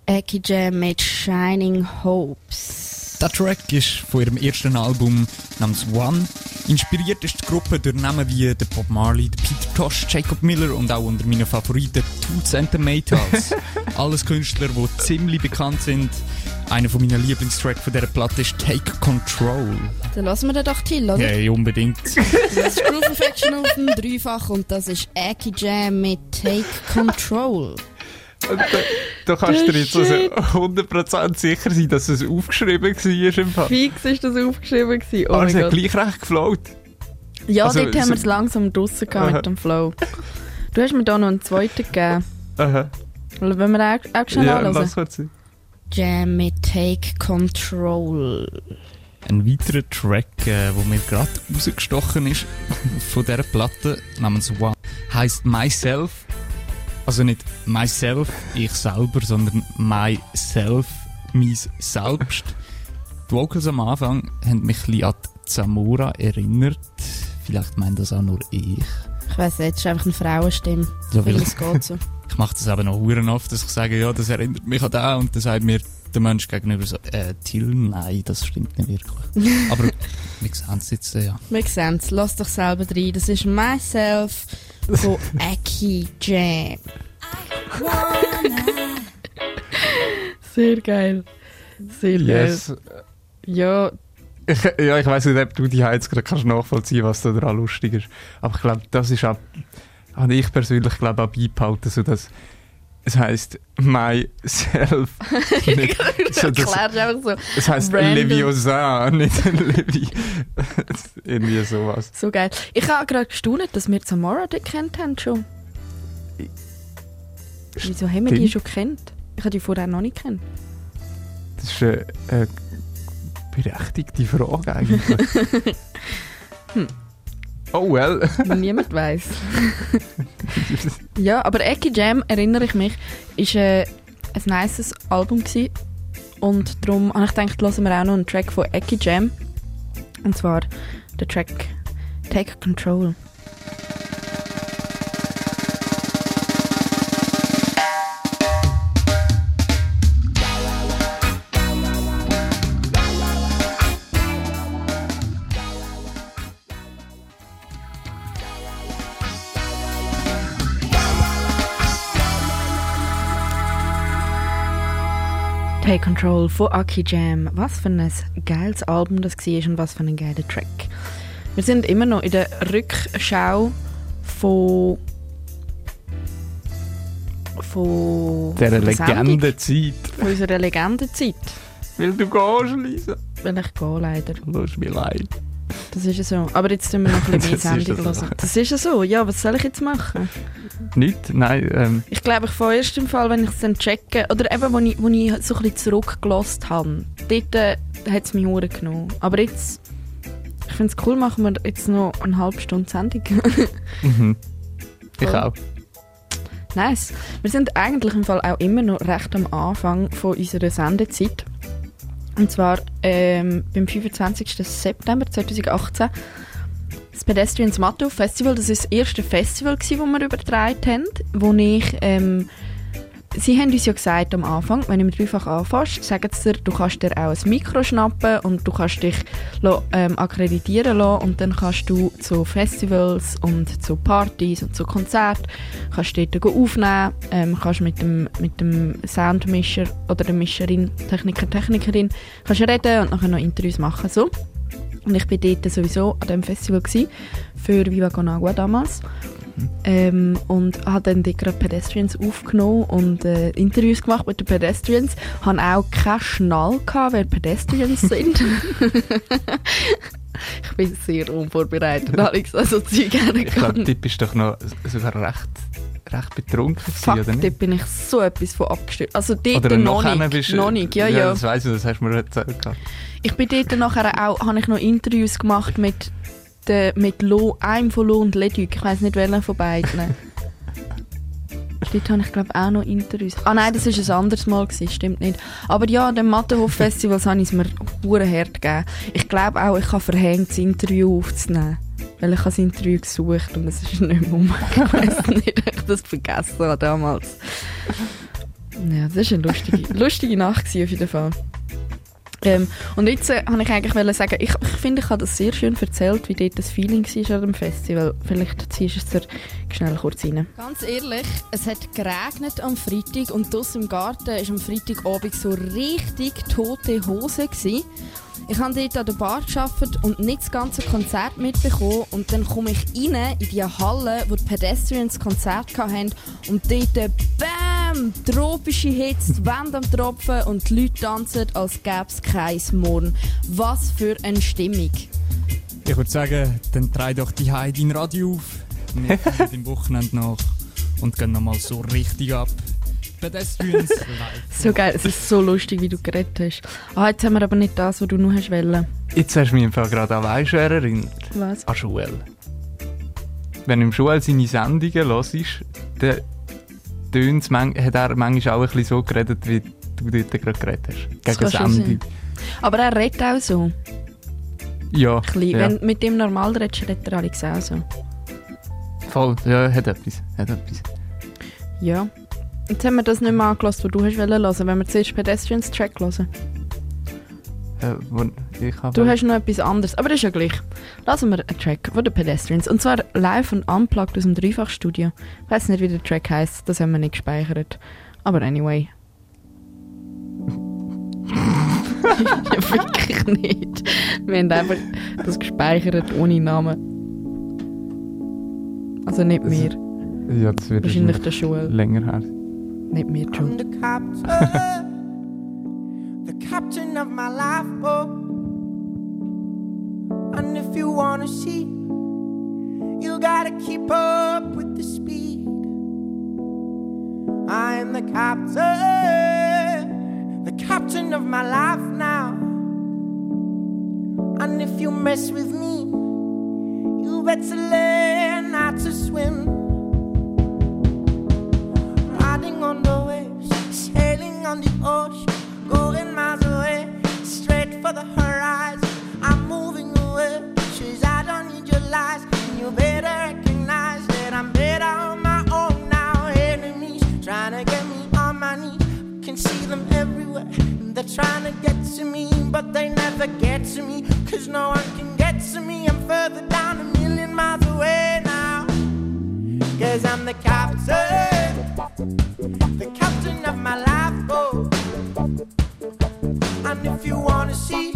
Eki Jam mit Shining Hopes. Der Track ist von ihrem ersten Album namens One. Inspiriert ist die Gruppe durch Namen wie der Bob Marley, der Peter Tosh, Jacob Miller und auch unter meinen Favoriten Toots and the Maytals. Alles Künstler, die ziemlich bekannt sind. Einer von meinen Lieblingstracks von dieser Platte ist Take Control. Dann lassen wir den doch Till, oder? Hey, unbedingt. Das ist Groove Infection auf dem Dreifach und das ist Aki Jam mit Take Control. Da kannst du dir jetzt also Shit. 100% sicher sein, dass es aufgeschrieben war im Fall. Fix ist das aufgeschrieben. Gewesen. Oh Aber mein es hat gleich recht geflaut. Ja, Also, dort haben so- wir es langsam draussen gehabt mit dem Flow. Du hast mir da noch einen zweiten gegeben. Aha. Wollen wir auch, auch schnell Ja, anhören? lass kurz sein. Jam mit Take Control. Ein weiterer Track, äh, der mir gerade rausgestochen ist von dieser Platte, namens One, heißt Myself. Also nicht myself, ich selber, sondern myself, mein Selbst. Die Vocals am Anfang haben mich ein bisschen an die Zamora erinnert. Vielleicht meint das auch nur ich. Ich weiss nicht, es ist einfach eine Frauenstimme. Ja, weil es geht so. Ich mache das aber noch huren oft, dass ich sage, ja, das erinnert mich an den und dann sagt mir der Mensch gegenüber so, äh, Till, nein, das stimmt nicht wirklich. aber wir sehen es jetzt, äh, ja. Makes sense. Lass doch selber rein. Das ist Myself von Aki Jam. Sehr geil. Sehr Yes. geil. Ja, Ich, ja, ich weiß nicht, ob du die jetzt gerade kannst nachvollziehen was da daran lustig ist. Aber ich glaube, das ist auch, habe ich persönlich glaube auch beibehalten, so dass es heisst myself. nicht, so, dass- erklärst einfach so. es heisst random. Leviosa, nicht Levi. Irgendwie sowas. So geil. Ich habe gerade gestaunt, dass wir Zamora dort kennt haben schon. Wieso haben wir die schon kennt? Ich habe die vorher noch nicht kennt. Das ist eine, eine berechtigte Frage eigentlich. Hm. Oh well. Niemand weiß. ja, aber Eki Jam, erinnere ich mich, ist äh, ein nices Album gewesen. Und darum habe ich gedacht, hören wir auch noch einen Track von Eki Jam. Und zwar der Track Take Control. Take Control von Aki Jam. Was für ein geiles Album das war und was für ein geiler Track. Wir sind immer noch in der Rückschau von. von. Sendung. Legendenzeit. Von unserer Legendenzeit. Weil du gehst, Lisa. Weil ich gehe, leider. Das ist mir leid. Das ist ja so. Aber jetzt tun wir noch ein bisschen mehr Sendung hören. Das ist ja so. Ja, was soll ich jetzt machen? Nicht? Nein, ähm, Ich glaube, ich erst im Fall, wenn ich es dann checke, oder eben, wo ich, wo ich so ein bisschen zurückgelost habe, dort äh, hat es mich Huren genommen. Aber jetzt, ich finde es cool, machen wir jetzt noch eine halbe Stunde Sendung. mhm. Ich auch. nice. Wir sind eigentlich im Fall auch immer noch recht am Anfang von unserer Sendezeit. Und zwar ähm, beim 25. September 2018. Das Pedestrians Matto Festival, das ist das erste Festival, das wir übertragen haben, wo ich... Ähm, Sie haben uns ja gesagt am Anfang, wenn du mit dreifach anfasst, sagen sie dir, du kannst dir auch ein Mikro schnappen und du kannst dich ähm, akkreditieren lassen und dann kannst du zu Festivals und zu Partys und zu Konzerten kannst dort aufnehmen, ähm, kannst mit dem, mit dem Soundmischer oder der Mischerin, Techniker, Technikerin, kannst reden und nachher noch Interviews machen. So. Und ich war dort sowieso an diesem Festival für Viva Con Agua damals. Ähm, und habe dann dort gerade Pedestrians aufgenommen und äh, Interviews gemacht mit den Pedestrians. Habe auch keinen Schnall gehabt, wer Pedestrians sind. ich bin sehr unvorbereitet, Alex, also Zeug Ich glaube, du bist doch noch sogar recht, recht betrunken gewesen, Fuck, oder nicht? dort bin ich so etwas von abgestürzt. Also dort Oder noch nachher nicht. bist noch nicht, ja, ja. Das weiss ich, das hast du mir erzählt. Ich bin dort nachher auch, habe ich noch Interviews gemacht mit, der, mit Lo, einem von Lo und Leduc. Ich weiß nicht, welchen von beiden. dort habe ich glaube auch noch Interviews. Ah nein, das war ein anderes Mal, gewesen, stimmt nicht. Aber ja, dem Mattenhof-Festival habe ich es mir hure hart gegeben. Ich glaube auch, ich habe verhängt, das Interview aufzunehmen. Weil ich habe das Interview gesucht und es ist nicht mehr um. Ich weiß nicht, ob ich das vergessen habe damals. Ja, das war eine lustige, lustige Nacht auf jeden Fall. Ähm, und jetzt äh, wollte ich eigentlich sagen, ich, ich finde, ich habe das sehr schön erzählt, wie dort das Feeling war an dem Festival. Vielleicht ziehst du es schnell kurz rein. Ganz ehrlich, es hat geregnet am Freitag und draussen im Garten war am Freitagabend so richtig tote Hose. Gewesen. Ich habe dort an der Bar gearbeitet und nicht das ganze Konzert mitbekommen. Und dann komme ich rein in die Halle, wo die Pedestrians Konzert hatten. Und dort, BAM! Tropische Hitze, die Wände am Tropfen und die Leute tanzen, als gäbe es kein Morgen. Was für eine Stimmung. Ich würde sagen, dann dreh doch die Heidi dein Radio auf. Wir kommen im Wochenende nach und gehen nochmal so richtig ab. Pedestrians live. So geil, es ist so lustig, wie du geredet hast. Ah, jetzt haben wir aber nicht das, was du noch hast wollen. Jetzt hast du mich im Fall gerade an Weischer erinnert. Was? An Joel. Wenn du im Joel seine Sendungen hörst, dann tönt's man- hat er manchmal auch ein bisschen so geredet, wie du dort gerade geredet hast. Das Gegen schon Sendung. Aber er redet auch so. Ja, ja. Wenn du mit ihm normal redest, redet er auch so. voll. Ja, hat etwas. Hat etwas. Ja. Jetzt haben wir das nicht mehr angelassen, was du hast hören, wenn wir zuerst Pedestrians Track hören. Äh, wo, ich hab Du hast noch etwas anderes, aber das ist ja gleich. Lassen wir einen Track von den Pedestrians. Und zwar live und unplugged aus dem Dreifachstudio. Ich weiß nicht, wie der Track heißt, das haben wir nicht gespeichert. Aber anyway. ja, wirklich nicht. Wir haben einfach das gespeichert ohne Namen. Also nicht mehr. Ja, das wird Wahrscheinlich der Joel. länger her. Nicht mehr, Joel. the captain, of my life, oh. And if you wanna see, you gotta keep up with the speed. I'm the captain, the captain of my life now. And if you mess with me, you better learn how to swim. Riding on the waves, sailing on the ocean, the horizon. I'm moving away, shoes I don't need your lies. And you better recognize that I'm better on my own now. Enemies trying to get me on my knees, can see them everywhere. And they're trying to get to me, but they never get to me, cause no one can get to me. I'm further down a million miles away now. Cause I'm the captain, if you wanna see,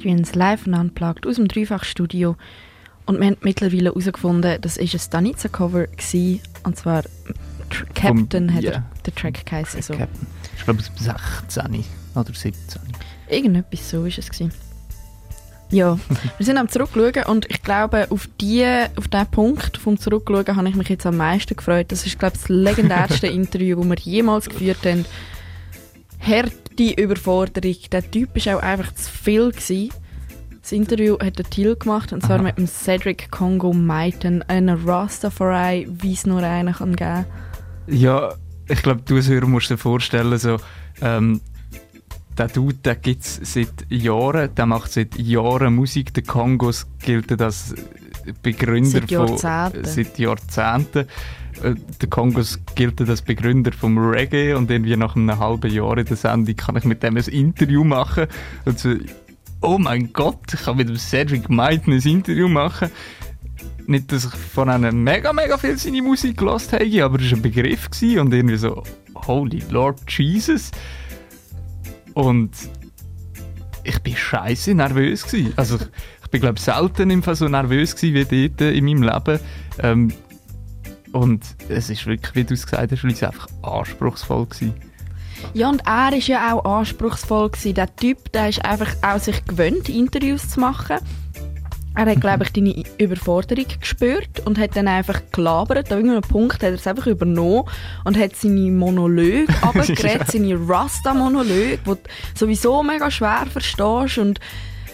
Pedestrians live und unplugged aus dem Dreifachstudio. Und wir haben mittlerweile herausgefunden, das war ein Stanitza-Cover. gewesen, Und zwar Captain hat ja. der, Track geheißen. So. Captain. Ich glaube, es war 16 oder 17. Irgendetwas so war es. Gewesen. Ja, wir sind am Zurückschauen und ich glaube, auf, die, auf diesen Punkt vom Zurückschauen habe ich mich jetzt am meisten gefreut. Das ist, glaube ich, das legendärste Interview, das wir jemals geführt haben. Harte Überforderung. Der Typ war auch einfach zu viel. Gewesen. Das Interview hat der Thiel gemacht, und zwar Aha. mit dem Cedric Congo Maiten, einem Rastafari, wie es nur einen kann geben Ja, ich glaube, du als Hörer musst dir vorstellen, so, ähm, der Dude, der gibt es seit Jahren, der macht seit Jahren Musik. Der Kongos gilt als Begründer Seit Jahrzehnten. von seit Jahrzehnten. Äh, Der Kongos gilt als Begründer vom Reggae und irgendwie nach einem halben Jahr in der Sendung kann ich mit dem ein Interview machen. Und so, oh mein Gott, ich kann mit dem Cedric Maiten ein Interview machen. Nicht, dass ich von einem mega, mega viel seine Musik gelost habe, aber es war ein Begriff und irgendwie so, holy Lord Jesus. Und ich bin scheiße nervös gewesen. Also ich, bin glaube selten im Fall so nervös gewesen wie dort in meinem Leben. Ähm, und es ist wirklich, wie du es gesagt hast, einfach anspruchsvoll gewesen. Ja, und er war ja auch anspruchsvoll. Gewesen. Der Typ, der ist einfach auch sich gewöhnt, Interviews zu machen. Er hat, glaube ich, deine Überforderung gespürt und hat dann einfach gelabert. An irgendeinem Punkt hat er es einfach übernommen und hat seine Monologe abgeredet, Ja. seine Rasta-Monologe, die du sowieso mega schwer verstehst. Und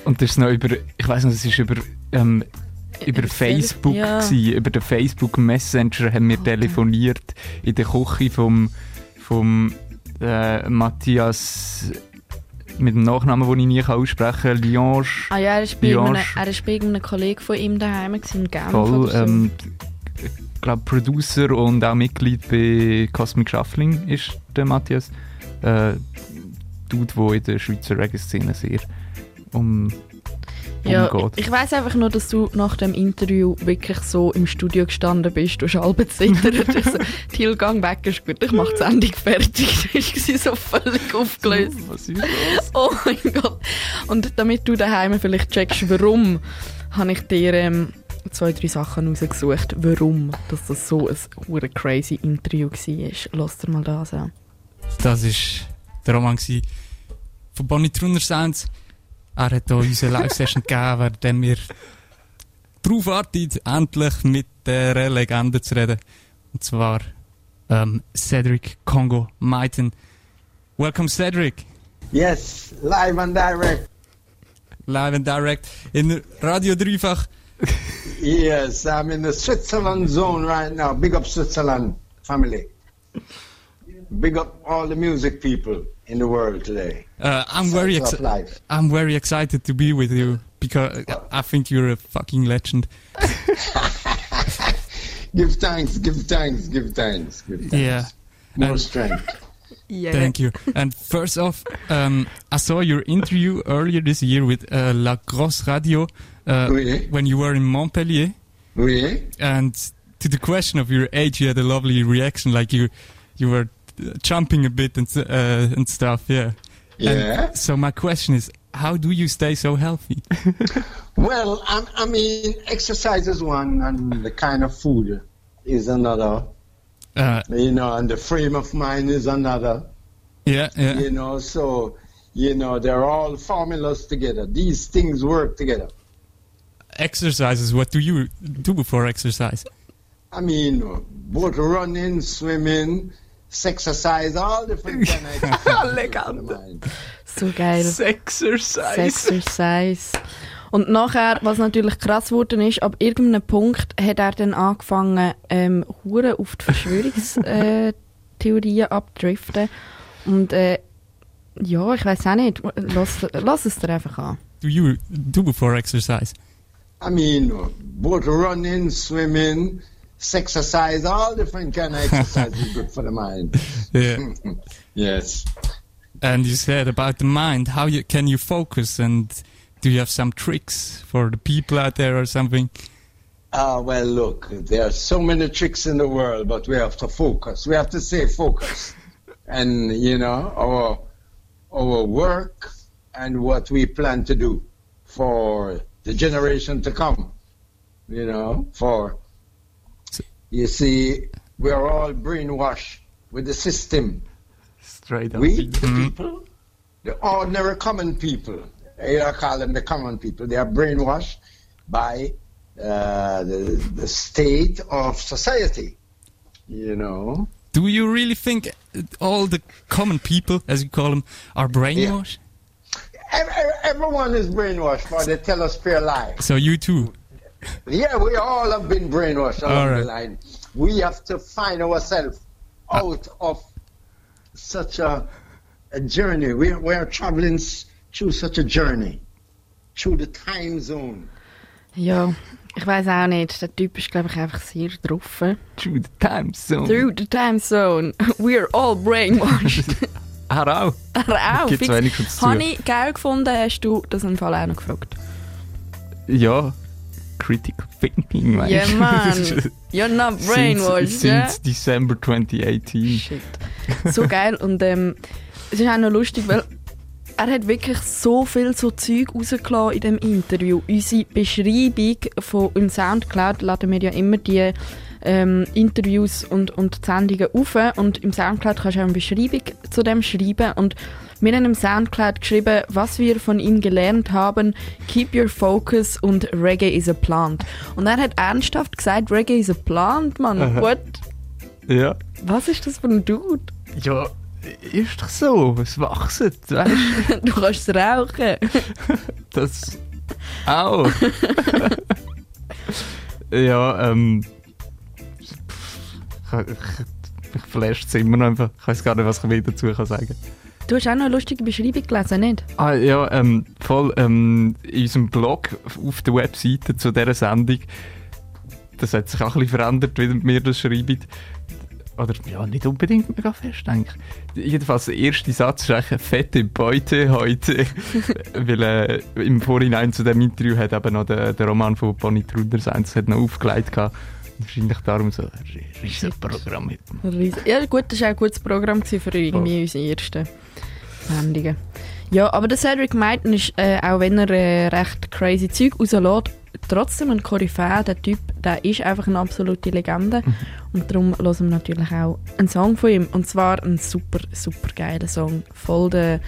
Und das ist noch über, ich weiß noch, es ist über, ähm, über Facebook ja. gewesen. über den Facebook Messenger haben wir telefoniert in der Küche vom, vom äh, Matthias mit dem Nachnamen, den ich nie aussprechen kann, Liange. ah ja, er war bei, einem- er ist bei irgendeinem Kollegen von ihm daheim in Genf Voll, so. ähm, ich glaube Producer und auch Mitglied bei Cosmic Shuffling ist der Matthias. Äh, Dude, der in der Schweizer Reggae-Szene sehr um Ja, umgeht. ich weiß einfach nur, dass du nach dem Interview wirklich so im Studio gestanden bist. Du hast halb zittert. also, Till, gang weg, ist gut. Ich mache die Sendung fertig. Du warst so völlig aufgelöst. Was ist los? Oh mein Gott. Und damit du daheim vielleicht checkst, warum, habe ich dir ähm, zwei, drei Sachen rausgesucht, warum dass das so ein crazy Interview war. Lass dir mal das an. Das war der Roman von Bonnie Trunner Sounds. Er hat hier unsere Live-Session gegeben, während wir darauf warten, endlich mit der Legende zu reden. Und zwar ähm, Cedric Congo Maiten. Welcome Cedric. Yes, live and direct. Live and direct in Radio Dreifach. Yes, I'm in the Switzerland zone right now. Big up Switzerland family. Big up all the music people in the world today. Uh, I'm very excited. I'm very excited to be with you because I think you're a fucking legend. Give thanks, give thanks, give thanks, give thanks. Yeah. More And- strength. Thank you. And first off, um, I saw your interview earlier this year with uh, La Grosse Radio uh, Oui. when you were in Montpellier. Oui. And to the question of your age, you had a lovely reaction, like you you were jumping a bit and uh, and stuff. Yeah. Yeah. And so my question is, how do you stay so healthy? Well, I, I mean, exercise is one, and the kind of food is another. Uh, You know, and the frame of mind is another. yeah, yeah. You know, so you know they're all formulas together. These things work together. Exercises. What do you do before exercise? I mean, both running, swimming, exercise, all different exercises. So geil. Sexercise. Sexercise. Und nachher, was natürlich krass geworden ist, ab irgendeinem Punkt hat er dann angefangen, ähm, hure auf die Verschwörungstheorien äh, abdriften. Und äh, ja, ich weiß auch nicht. Lass, lass es dir einfach an. Do you do before exercise? I mean, both running, swimming, exercise, all different kind of exercises good for the mind. Yeah. yes. And you said about the mind, how you, can you focus and do you have some tricks for the people out there or something? Ah, well, look, there are so many tricks in the world, but we have to focus. We have to stay focused. and, you know, our, our work and what we plan to do for the generation to come, you know, for, you see, we are all brainwashed with the system. Straight up. We, the people, the ordinary common people, I call them the common people, they are brainwashed by uh, the, the state of society, you know. Do you really think all the common people, as you call them, are brainwashed? Ev- ev- Everyone is brainwashed, but they tell us fair lies. So you too? Yeah, we all have been brainwashed along All right. the line. We have to find ourselves out of such a, a journey. We, we are traveling through such a journey, through the time zone. Ja, ich weiß auch nicht. Der Typ ist, glaube ich, einfach sehr drauf. Through the time zone. Through the time zone. We're all brainwashed. Er auch. er auch. Gibt's wenigstens zu. Habe ich geil gefunden, hast du das im Fall auch noch gefragt? Ja. Critical thinking, Ja, du? Mann. You're not brainwashed, Since, ja? since December 2018. Shit. So geil. Und ähm, es ist auch noch lustig, weil er hat wirklich so viel so Zeug rausgelassen in dem Interview. Unsere Beschreibung von im Soundcloud laden wir ja immer die ähm, Interviews und, und Sendungen auf. Und im Soundcloud kannst du auch eine Beschreibung zu dem schreiben. Und wir haben im Soundcloud geschrieben, was wir von ihm gelernt haben. Keep your focus und Reggae is a plant. Und er hat ernsthaft gesagt, Reggae is a plant, Mann. Aha. What? Ja. Was ist das für ein Dude? Ja, ist doch so. Es wächst, weißt du? kannst es rauchen. Das auch. ja, ähm. Ich, ich, ich flasht es immer noch einfach. Ich weiß gar nicht, was ich mehr dazu kann sagen Du hast auch noch eine lustige Beschreibung gelesen, nicht? Ah, ja, ähm, voll. Ähm, in unserem Blog auf der Webseite zu dieser Sendung, das hat sich auch ein bisschen verändert, wie wir das schreiben. oder ja, nicht unbedingt mega fest, denke ich. Jedenfalls der erste Satz ist eigentlich eine fette Beute heute, weil äh, im Vorhinein zu dem Interview hat eben noch der, der Roman von Bonnie Truder Seins hat noch aufgelegt gehabt. Wahrscheinlich darum so ein riesiges Programm Ja, gut, das war auch ein gutes Programm für irgendwie unsere ersten Sendungen. Ja, aber der Cedric Meiten ist, äh, auch wenn er äh, recht crazy Zeug rauslässt, trotzdem ein Koryphäe. Der Typ, der ist einfach eine absolute Legende. Und darum hören wir natürlich auch einen Song von ihm. Und zwar einen super, super geilen Song. Voll der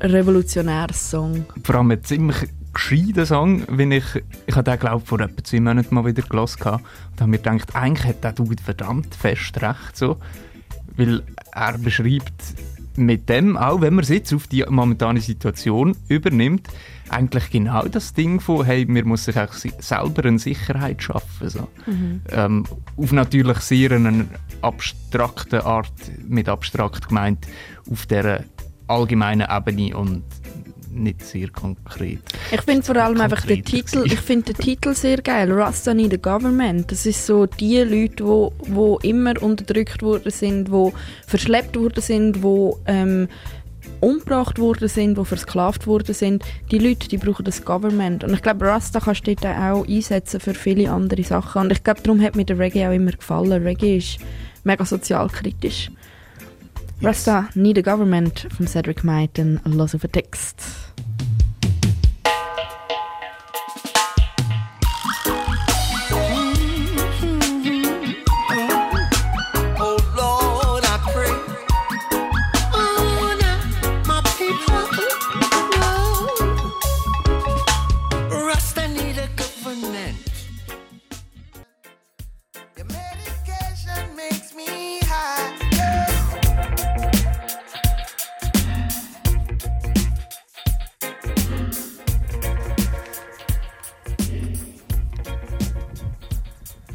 revolutionäre Song. Vor allem ein ziemlich gescheiter Song, wenn ich, ich habe den glaube vor etwa zwei Monaten mal wieder gelesen und habe mir gedacht, eigentlich hat der Dude verdammt fest recht so, weil er beschreibt mit dem, auch wenn man es jetzt auf die momentane Situation übernimmt, eigentlich genau das Ding von, hey, man muss sich auch selber eine Sicherheit schaffen. So. Mhm. Ähm, auf natürlich sehr eine abstrakte Art, mit abstrakt gemeint, auf der allgemeinen Ebene und nicht sehr konkret. Ich finde vor allem einfach den Titel, ich finde den Titel sehr geil. Rasta need a government. Das ist so die Leute, wo, wo immer unterdrückt worden sind, wo verschleppt worden sind, wo ähm, umgebracht worden sind, wo versklavt worden sind. Die Leute, die brauchen das Government. Und ich glaube, Rasta kannst du dort auch einsetzen für viele andere Sachen. Und ich glaube, darum hat mir der Reggae auch immer gefallen. Reggae ist mega sozialkritisch. Rasta need a government von Cedric Meiten. Los auf den Text.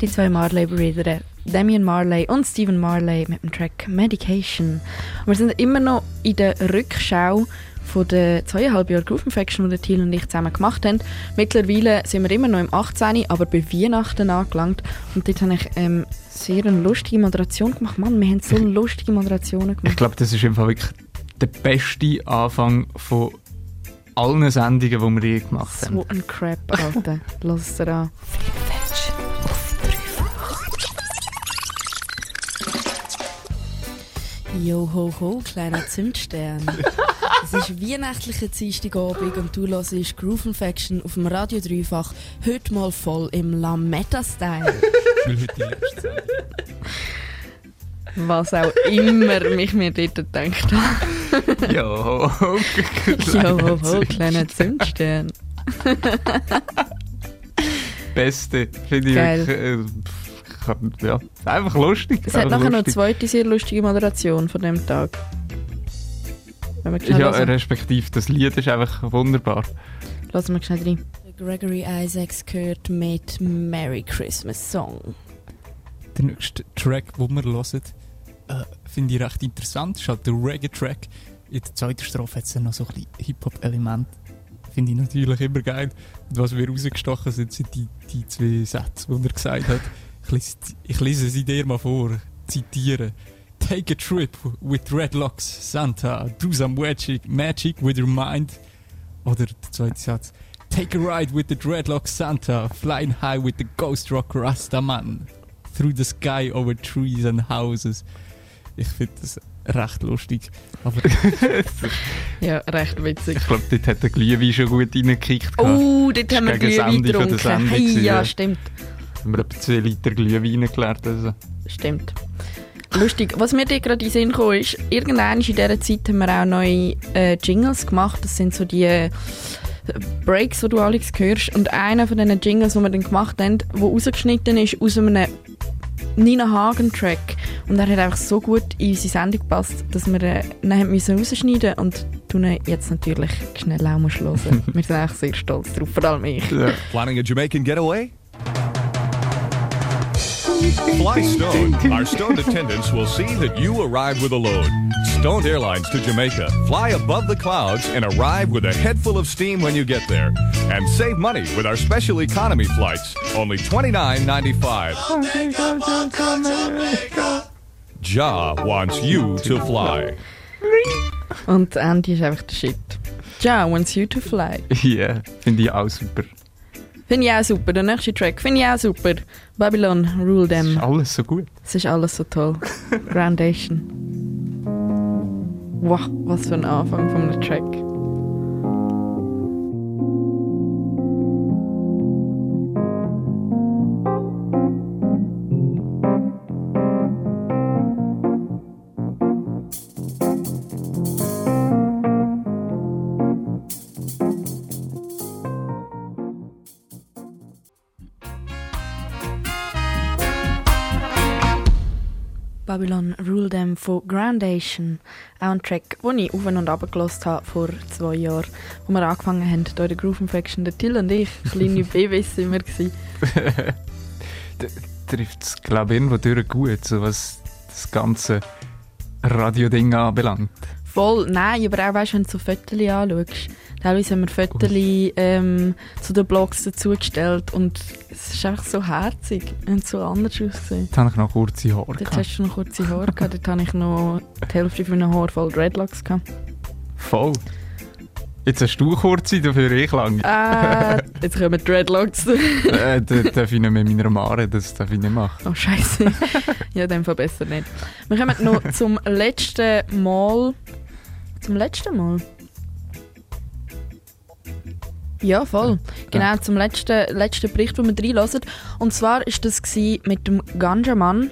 Die zwei Marley-Brüder, Damian Marley und Stephen Marley mit dem Track Medication. Und wir sind immer noch in der Rückschau von der zweieinhalb Jahre Groove Infection, die Thiel und ich zusammen gemacht haben. Mittlerweile sind wir immer noch im 18., aber bei Weihnachten angelangt. Und dort habe ich ähm, sehr eine lustige Moderation gemacht. Mann, wir haben so lustige Moderationen gemacht. Ich glaube, das ist einfach wirklich der beste Anfang von allen Sendungen, die wir je gemacht haben. So ein Crap, Alter. Lass es dir an. Yo ho ho, kleiner Zündstern. es ist weihnachtlicher Dienstagabend und du hörst Groove Infection auf dem Radio Dreifach. Heute mal voll im Lametta-Style. Weil heute die letzte Zeit. Was auch immer mich mir dort gedacht habe. Ja, ho, ho, Yo ho ho, kleiner Zündstern. Beste, finde ich Geil. wirklich. Äh, kann- ja, einfach lustig. Es hat nachher noch eine lustig. zweite sehr lustige Moderation von dem Tag. Wenn wir schnell Ja, respektive das Lied ist einfach wunderbar. Lassen wir schnell rein. Gregory Isaacs gehört mit Merry Christmas Song. Der nächste Track, den wir hören, äh, finde ich recht interessant. ist halt der Reggae-Track. In der zweiten Strophe hat es dann noch so ein bisschen Hip-Hop-Element. Finde ich natürlich immer geil. Und was wir rausgestochen sind, sind die, die zwei Sätze, die er gesagt hat. Ich lese, ich lese sie dir mal vor. Zitiere. Take a trip with dreadlocks, Santa. Do some magic, magic with your mind. Oder der zweite Satz. Take a ride with the dreadlock Santa, flying high with the ghost rock Rastaman, through the sky over trees and houses. Ich finde das recht lustig. Aber Ja, recht witzig. Ich glaube, dort hat der Glühwein schon gut reingekickt. Oh, dort haben wir Glühwein getrunken. Hey, ja, stimmt. Haben wir etwa 2 Liter Glühwein geleert. Also. Stimmt. Lustig. Was mir dir gerade in den Sinn kam, ist, irgendwann in dieser Zeit haben wir auch neue äh, Jingles gemacht. Das sind so die äh, Breaks, die du Alex hörst. Und einer von diesen Jingles, die wir dann gemacht haben, der rausgeschnitten ist aus einem Nina Hagen Track. Und er hat einfach so gut in unsere Sendung gepasst, dass wir äh, ihn haben müssen rausschneiden und du ihn jetzt natürlich schnell auch musst hören. wir sind eigentlich sehr stolz drauf, vor allem ich. Planning a Jamaican getaway? Fly Stone. Our stoned attendants will see that you arrive with a load. Stoned Airlines to Jamaica. Fly above the clouds and arrive with a head full of steam when you get there. And save money with our special economy flights. Only $29.95. Ja wants you to fly. Und Andy ist einfach der Shit. Ja, wants you to fly. Ja, yeah, finde ich auch super. Finde ich auch super. Der nächste Track finde ich auch super. Babylon, Rule Them. Ist alles so gut. Es ist alles so toll. Groundation. Wow, was für ein Anfang von einem Track. Them von Groundation. Auch ein Track, den ich auf und ab gelost habe vor zwei Jahren, wo wir angefangen haben, hier in der Groove Infection. Der Till und ich, kleine Babys, sind wir. gewesen. Trifft es, glaube ich, irgendwo durch gut, so was das ganze Radio-Ding anbelangt. Voll, nein, aber auch weißt, wenn du so Fotos anschaust. Teilweise haben wir Fotos ähm, zu den Blogs dazugestellt und es ist einfach so herzig und so anders ausgesehen. Jetzt habe ich noch kurze Haare. Dort gehabt. hast du noch kurze Haare gehabt, dort habe ich noch die Hälfte von meinen Haaren voll Dreadlocks gehabt. Voll. Jetzt hast du kurze, dafür ich lang. Äh, jetzt kommen Dreadlocks. äh, da darf ich nicht mit meiner Mare, das darf ich nicht machen. Oh Scheiße. ja, in dem Fall besser nicht. Wir kommen noch zum letzten Mal. Zum letzten Mal? Ja, voll. Genau, zum letzten, letzten Bericht, den wir reinhören. Und zwar war das mit dem Ganja-Mann,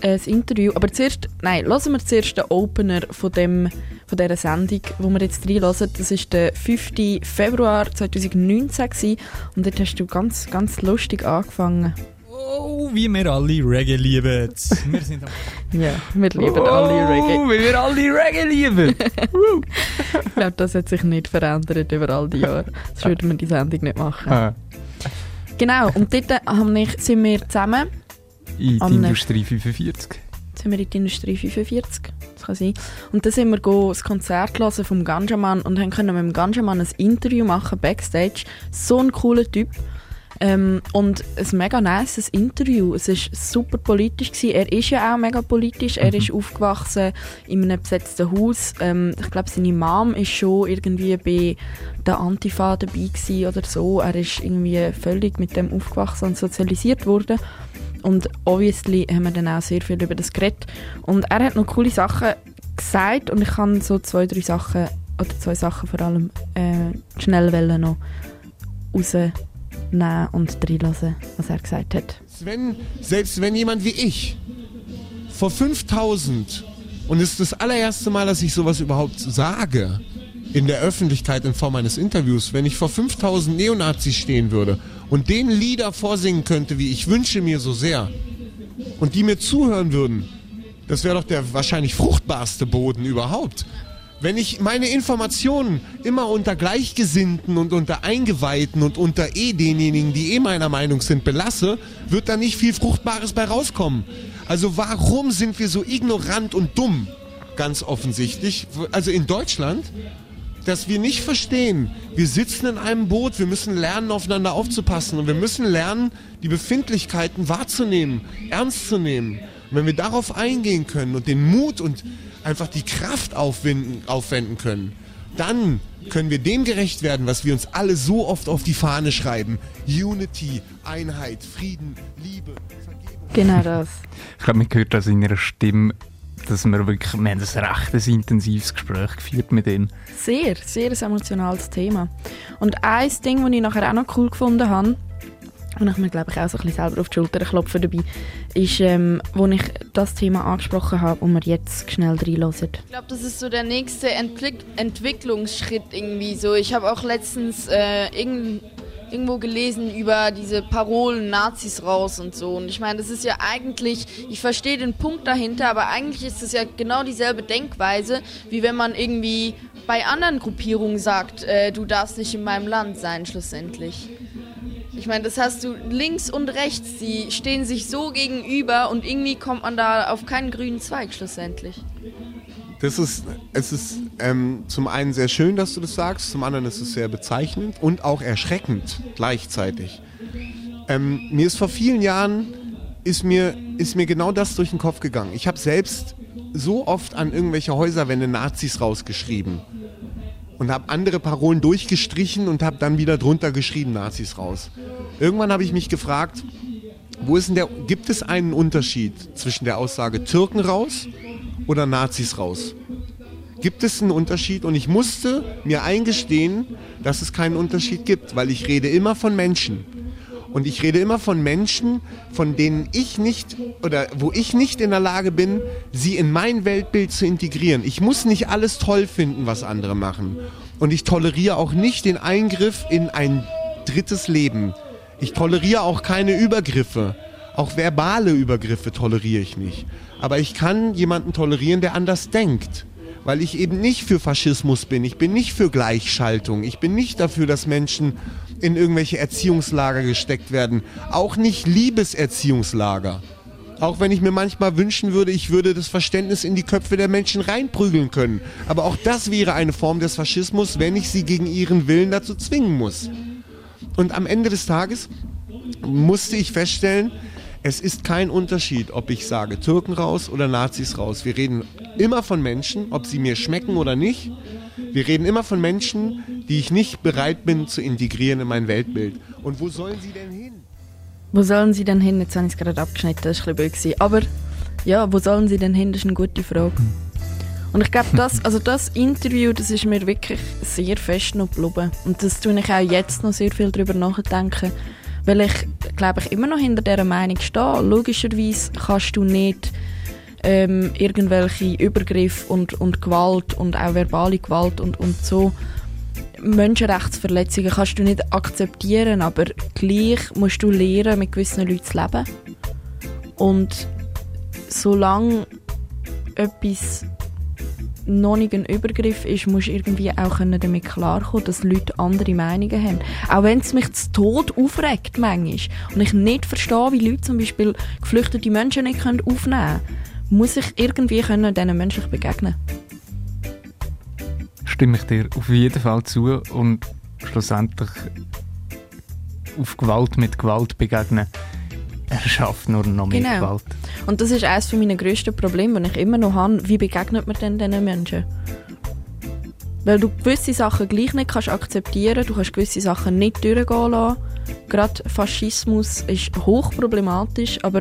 äh, das Interview. Aber zuerst, nein, hören wir zuerst den Opener von, dem, von dieser Sendung, wo wir jetzt reinhören. Das war der 5. Februar 2019 gewesen. und dort hast du ganz, ganz lustig angefangen. Oh, wie wir alle Reggae lieben. Wir sind am Ja, wir lieben Oh, alle Reggae. wie wir alle Reggae lieben. ich glaube, das hat sich nicht verändert über all die Jahre. Sonst würden wir die Sendung nicht machen. Ah, Genau, und dort haben wir, sind wir zusammen. in die nächsten- Industrie 45. sind wir in die Industrie 45. Das kann sein. Und dann sind wir go das Konzert hören vom Ganjaman und haben können mit dem Ganjaman ein Interview machen, Backstage. So ein cooler Typ. Ähm, und ein mega nice Interview. Es war super politisch. Gewesen. Er ist ja auch mega politisch. Er ist aufgewachsen in einem besetzten Haus. Ähm, ich glaube, seine Mom ist schon irgendwie bei der Antifa dabei gewesen oder so. Er ist irgendwie völlig mit dem aufgewachsen und sozialisiert worden. Und obviously haben wir dann auch sehr viel über das geredet. Und er hat noch coole Sachen gesagt und ich kann so zwei, drei Sachen, oder zwei Sachen vor allem, äh, schnell noch rausnehmen und reinlassen, was er gesagt hat. Wenn, selbst wenn jemand wie ich vor 5000 und es ist das allererste Mal, dass ich sowas überhaupt sage in der Öffentlichkeit in Form eines Interviews, wenn ich vor 5000 Neonazis stehen würde und denen Lieder vorsingen könnte, wie ich wünsche mir so sehr und die mir zuhören würden, das wäre doch der wahrscheinlich fruchtbarste Boden überhaupt. Wenn ich meine Informationen immer unter Gleichgesinnten und unter Eingeweihten und unter eh denjenigen, die eh meiner Meinung sind, belasse, wird da nicht viel Fruchtbares bei rauskommen. Also warum sind wir so ignorant und dumm? Ganz offensichtlich. Also in Deutschland, dass wir nicht verstehen, wir sitzen in einem Boot, wir müssen lernen, aufeinander aufzupassen und wir müssen lernen, die Befindlichkeiten wahrzunehmen, ernst zu nehmen. Und wenn wir darauf eingehen können und den Mut und einfach die Kraft aufwenden, aufwenden können, dann können wir dem gerecht werden, was wir uns alle so oft auf die Fahne schreiben. Unity, Einheit, Frieden, Liebe. Genau das. Ich glaube, man hört das in ihrer Stimme, dass wir wirklich, wir haben ein recht intensives Gespräch geführt mit ihnen. Sehr, sehr ein emotionales Thema. Und ein Ding, das ich nachher auch noch cool gefunden habe, und ich mir glaube ich auch so ein bisschen selber auf die Schulter klopfen dabei, ist, ähm, wo ich das Thema angesprochen habe und wir jetzt schnell reinhören. Ich glaube, das ist so der nächste Entwick Entwicklungsschritt irgendwie so. Ich habe auch letztens äh, irgend, irgendwo gelesen über diese Parolen Nazis raus und so. Und ich meine, das ist ja eigentlich, ich verstehe den Punkt dahinter, aber eigentlich ist es ja genau dieselbe Denkweise, wie wenn man irgendwie bei anderen Gruppierungen sagt, äh, du darfst nicht in meinem Land sein, schlussendlich. Ich meine, das hast du links und rechts, die stehen sich so gegenüber und irgendwie kommt man da auf keinen grünen Zweig schlussendlich. Das ist, es ist ähm, zum einen sehr schön, dass du das sagst, zum anderen ist es sehr bezeichnend und auch erschreckend gleichzeitig. Ähm, mir ist vor vielen Jahren ist mir, ist mir genau das durch den Kopf gegangen. Ich habe selbst so oft an irgendwelche Häuserwände Nazis rausgeschrieben und habe andere Parolen durchgestrichen und habe dann wieder drunter geschrieben Nazis raus. Irgendwann habe ich mich gefragt, wo ist denn der, gibt es einen Unterschied zwischen der Aussage Türken raus oder Nazis raus? Gibt es einen Unterschied? Und ich musste mir eingestehen, dass es keinen Unterschied gibt, weil ich rede immer von Menschen. Und ich rede immer von Menschen, von denen ich nicht oder wo ich nicht in der Lage bin, sie in mein Weltbild zu integrieren. Ich muss nicht alles toll finden, was andere machen. Und ich toleriere auch nicht den Eingriff in ein drittes Leben. Ich toleriere auch keine Übergriffe. Auch verbale Übergriffe toleriere ich nicht. Aber ich kann jemanden tolerieren, der anders denkt. Weil ich eben nicht für Faschismus bin. Ich bin nicht für Gleichschaltung. Ich bin nicht dafür, dass Menschen in irgendwelche Erziehungslager gesteckt werden. Auch nicht Liebeserziehungslager. Auch wenn ich mir manchmal wünschen würde, ich würde das Verständnis in die Köpfe der Menschen reinprügeln können. Aber auch das wäre eine Form des Faschismus, wenn ich sie gegen ihren Willen dazu zwingen muss. Und am Ende des Tages musste ich feststellen, es ist kein Unterschied, ob ich sage Türken raus oder Nazis raus. Wir reden immer von Menschen, ob sie mir schmecken oder nicht. Wir reden immer von Menschen, die ich nicht bereit bin zu integrieren in mein Weltbild. Und wo sollen sie denn hin? Wo sollen sie denn hin? Jetzt habe ich es gerade abgeschnitten, das war ein bisschen. Aber ja, wo sollen sie denn hin? Das ist eine gute Frage. Und ich glaube, das, also das Interview, das ist mir wirklich sehr fest noch geblieben. Und das tue ich auch jetzt noch sehr viel darüber nachdenken. Weil ich, glaube ich, immer noch hinter dieser Meinung stehe. Logischerweise kannst du nicht ähm, irgendwelche Übergriffe und, und Gewalt und auch verbale Gewalt und, und so Menschenrechtsverletzungen kannst du nicht akzeptieren, aber gleich musst du lernen, mit gewissen Leuten zu leben. Und solange etwas noch nicht ein Übergriff ist, musst du irgendwie auch damit klarkommen, dass Leute andere Meinungen haben. Auch wenn es mich zu Tod aufregt manchmal und ich nicht verstehe, wie Leute zum Beispiel geflüchtete Menschen nicht aufnehmen können, muss ich irgendwie können diesen menschlich begegnen Stimme ich dir auf jeden Fall zu und schlussendlich auf Gewalt mit Gewalt begegnen er schafft nur noch mehr genau. Gewalt. Und das ist eines meiner grössten Probleme, die ich immer noch habe. Wie begegnet man denn diesen Menschen? Weil du gewisse Sachen gleich nicht kannst akzeptieren du kannst gewisse Sachen nicht durchgehen lassen. Gerade Faschismus ist hochproblematisch, aber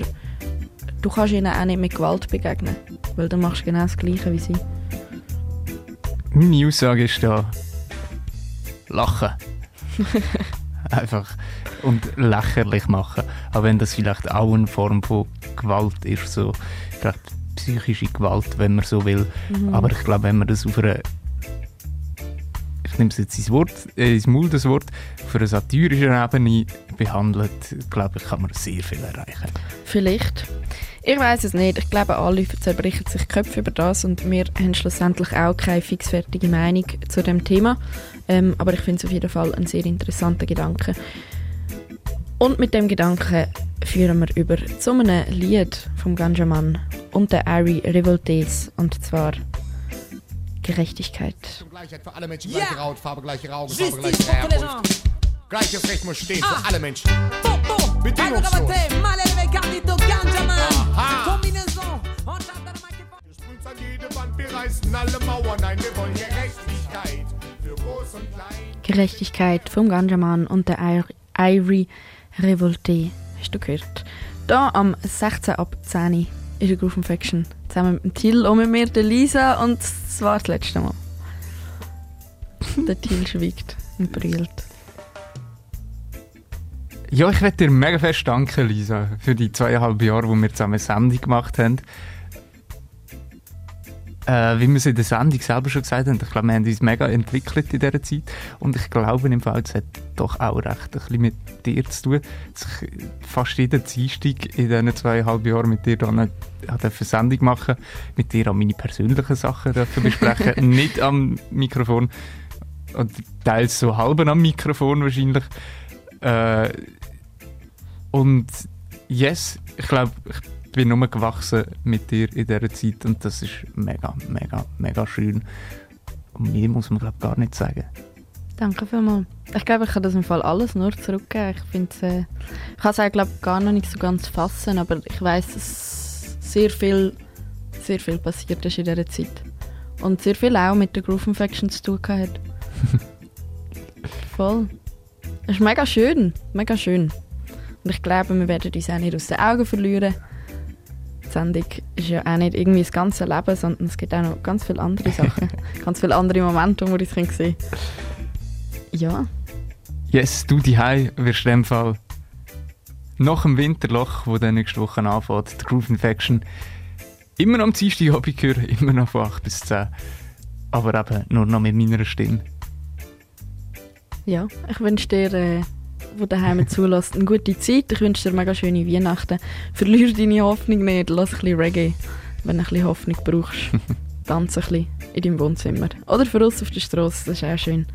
du kannst ihnen auch nicht mit Gewalt begegnen. Weil dann machst du genau das Gleiche wie sie. Meine Aussage ist da: Lachen. Einfach und lächerlich machen. Auch wenn das vielleicht auch eine Form von Gewalt ist, so gerade psychische Gewalt, wenn man so will. Mhm. Aber ich glaube, wenn man das auf einer ich nehme es jetzt ins Wort, äh, ins Maul, das Wort, auf einer satirischen Ebene behandelt, glaube ich, kann man sehr viel erreichen. Vielleicht. Ich weiß es nicht. Ich glaube, alle zerbrechen sich die Köpfe über das und wir haben schlussendlich auch keine fixfertige Meinung zu dem Thema. Ähm, aber ich finde es auf jeden Fall ein sehr interessanter Gedanke. Und mit dem Gedanken führen wir über zu einem Lied vom Ganjaman und der Ari Revoltes und zwar Gerechtigkeit. Gleichheit für alle Menschen, gleiche Ja. Hautfarbe, gleiche Augen, Justice Farbe, gleiche Herkunft. Gleiches Recht muss stehen Ah. für alle Menschen. Bedingungslos. te, male Carlito Ganjaman. Aha. Kombination. Uns an jede Wand, wir reißen alle Mauern ein. Wir wollen Gerechtigkeit für groß und klein. Gerechtigkeit vom Ganjaman und der Irie Revolte. Hast du gehört? Da am 16 ab 10 ist eine Groove Faction. Zusammen mit dem Till und mit mir, der Lisa. Und das war das letzte Mal. der Till schweigt und brüllt. Ja, ich möchte dir mega fest danken, Lisa, für die zweieinhalb Jahre, wo wir zusammen eine Sendung gemacht haben. Äh, wie wir es in der Sendung selber schon gesagt haben, ich glaube, wir haben uns mega entwickelt in dieser Zeit. Und ich glaube im Fall, es hat doch auch recht ein bisschen mit dir zu tun. Dass ich fast jeden Dienstag in diesen zweieinhalb Jahren mit dir dann eine Sendung machen mit dir auch meine persönlichen Sachen besprechen, nicht am Mikrofon. Und teils so halb am Mikrofon wahrscheinlich. Äh, und yes, ich glaube, ich bin nur gewachsen mit dir in dieser Zeit und das ist mega, mega, mega schön. Und mehr muss man glaube gar nicht sagen. Danke vielmals. Ich glaube, ich kann das im Fall alles nur zurückgeben. Ich finde äh, ich kann es auch, glaube gar noch nicht so ganz fassen, aber ich weiß, dass sehr viel, sehr viel passiert ist in dieser Zeit. Und sehr viel auch mit der Groove Infection zu tun hat. Voll. Es ist mega schön, mega schön. Und ich glaube, wir werden uns auch nicht aus den Augen verlieren. Die Sendung ist ja auch nicht irgendwie das ganze Leben, sondern es gibt auch noch ganz viele andere Sachen. ganz viele andere Momente, wo wir uns sehen können. Ja. Yes, du die wirst in dem Fall nach dem Winterloch, wo dann nächste Woche anfängt, die Groove Infection, immer noch am Dienstag Hobby hören, immer noch von 8 bis 10. Aber eben nur noch mit meiner Stimme. Ja, ich wünsche dir, äh, wo daheim zulässt, eine gute Zeit. Ich wünsche dir mega schöne Weihnachten. Verlier deine Hoffnung nicht, lass ein bisschen Reggae, wenn du ein bisschen Hoffnung brauchst. Tanze ein bisschen in deinem Wohnzimmer. Oder für uns auf der Straße, das ist auch schön.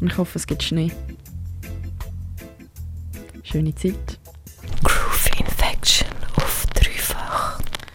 Und ich hoffe, es gibt Schnee. Schöne Zeit.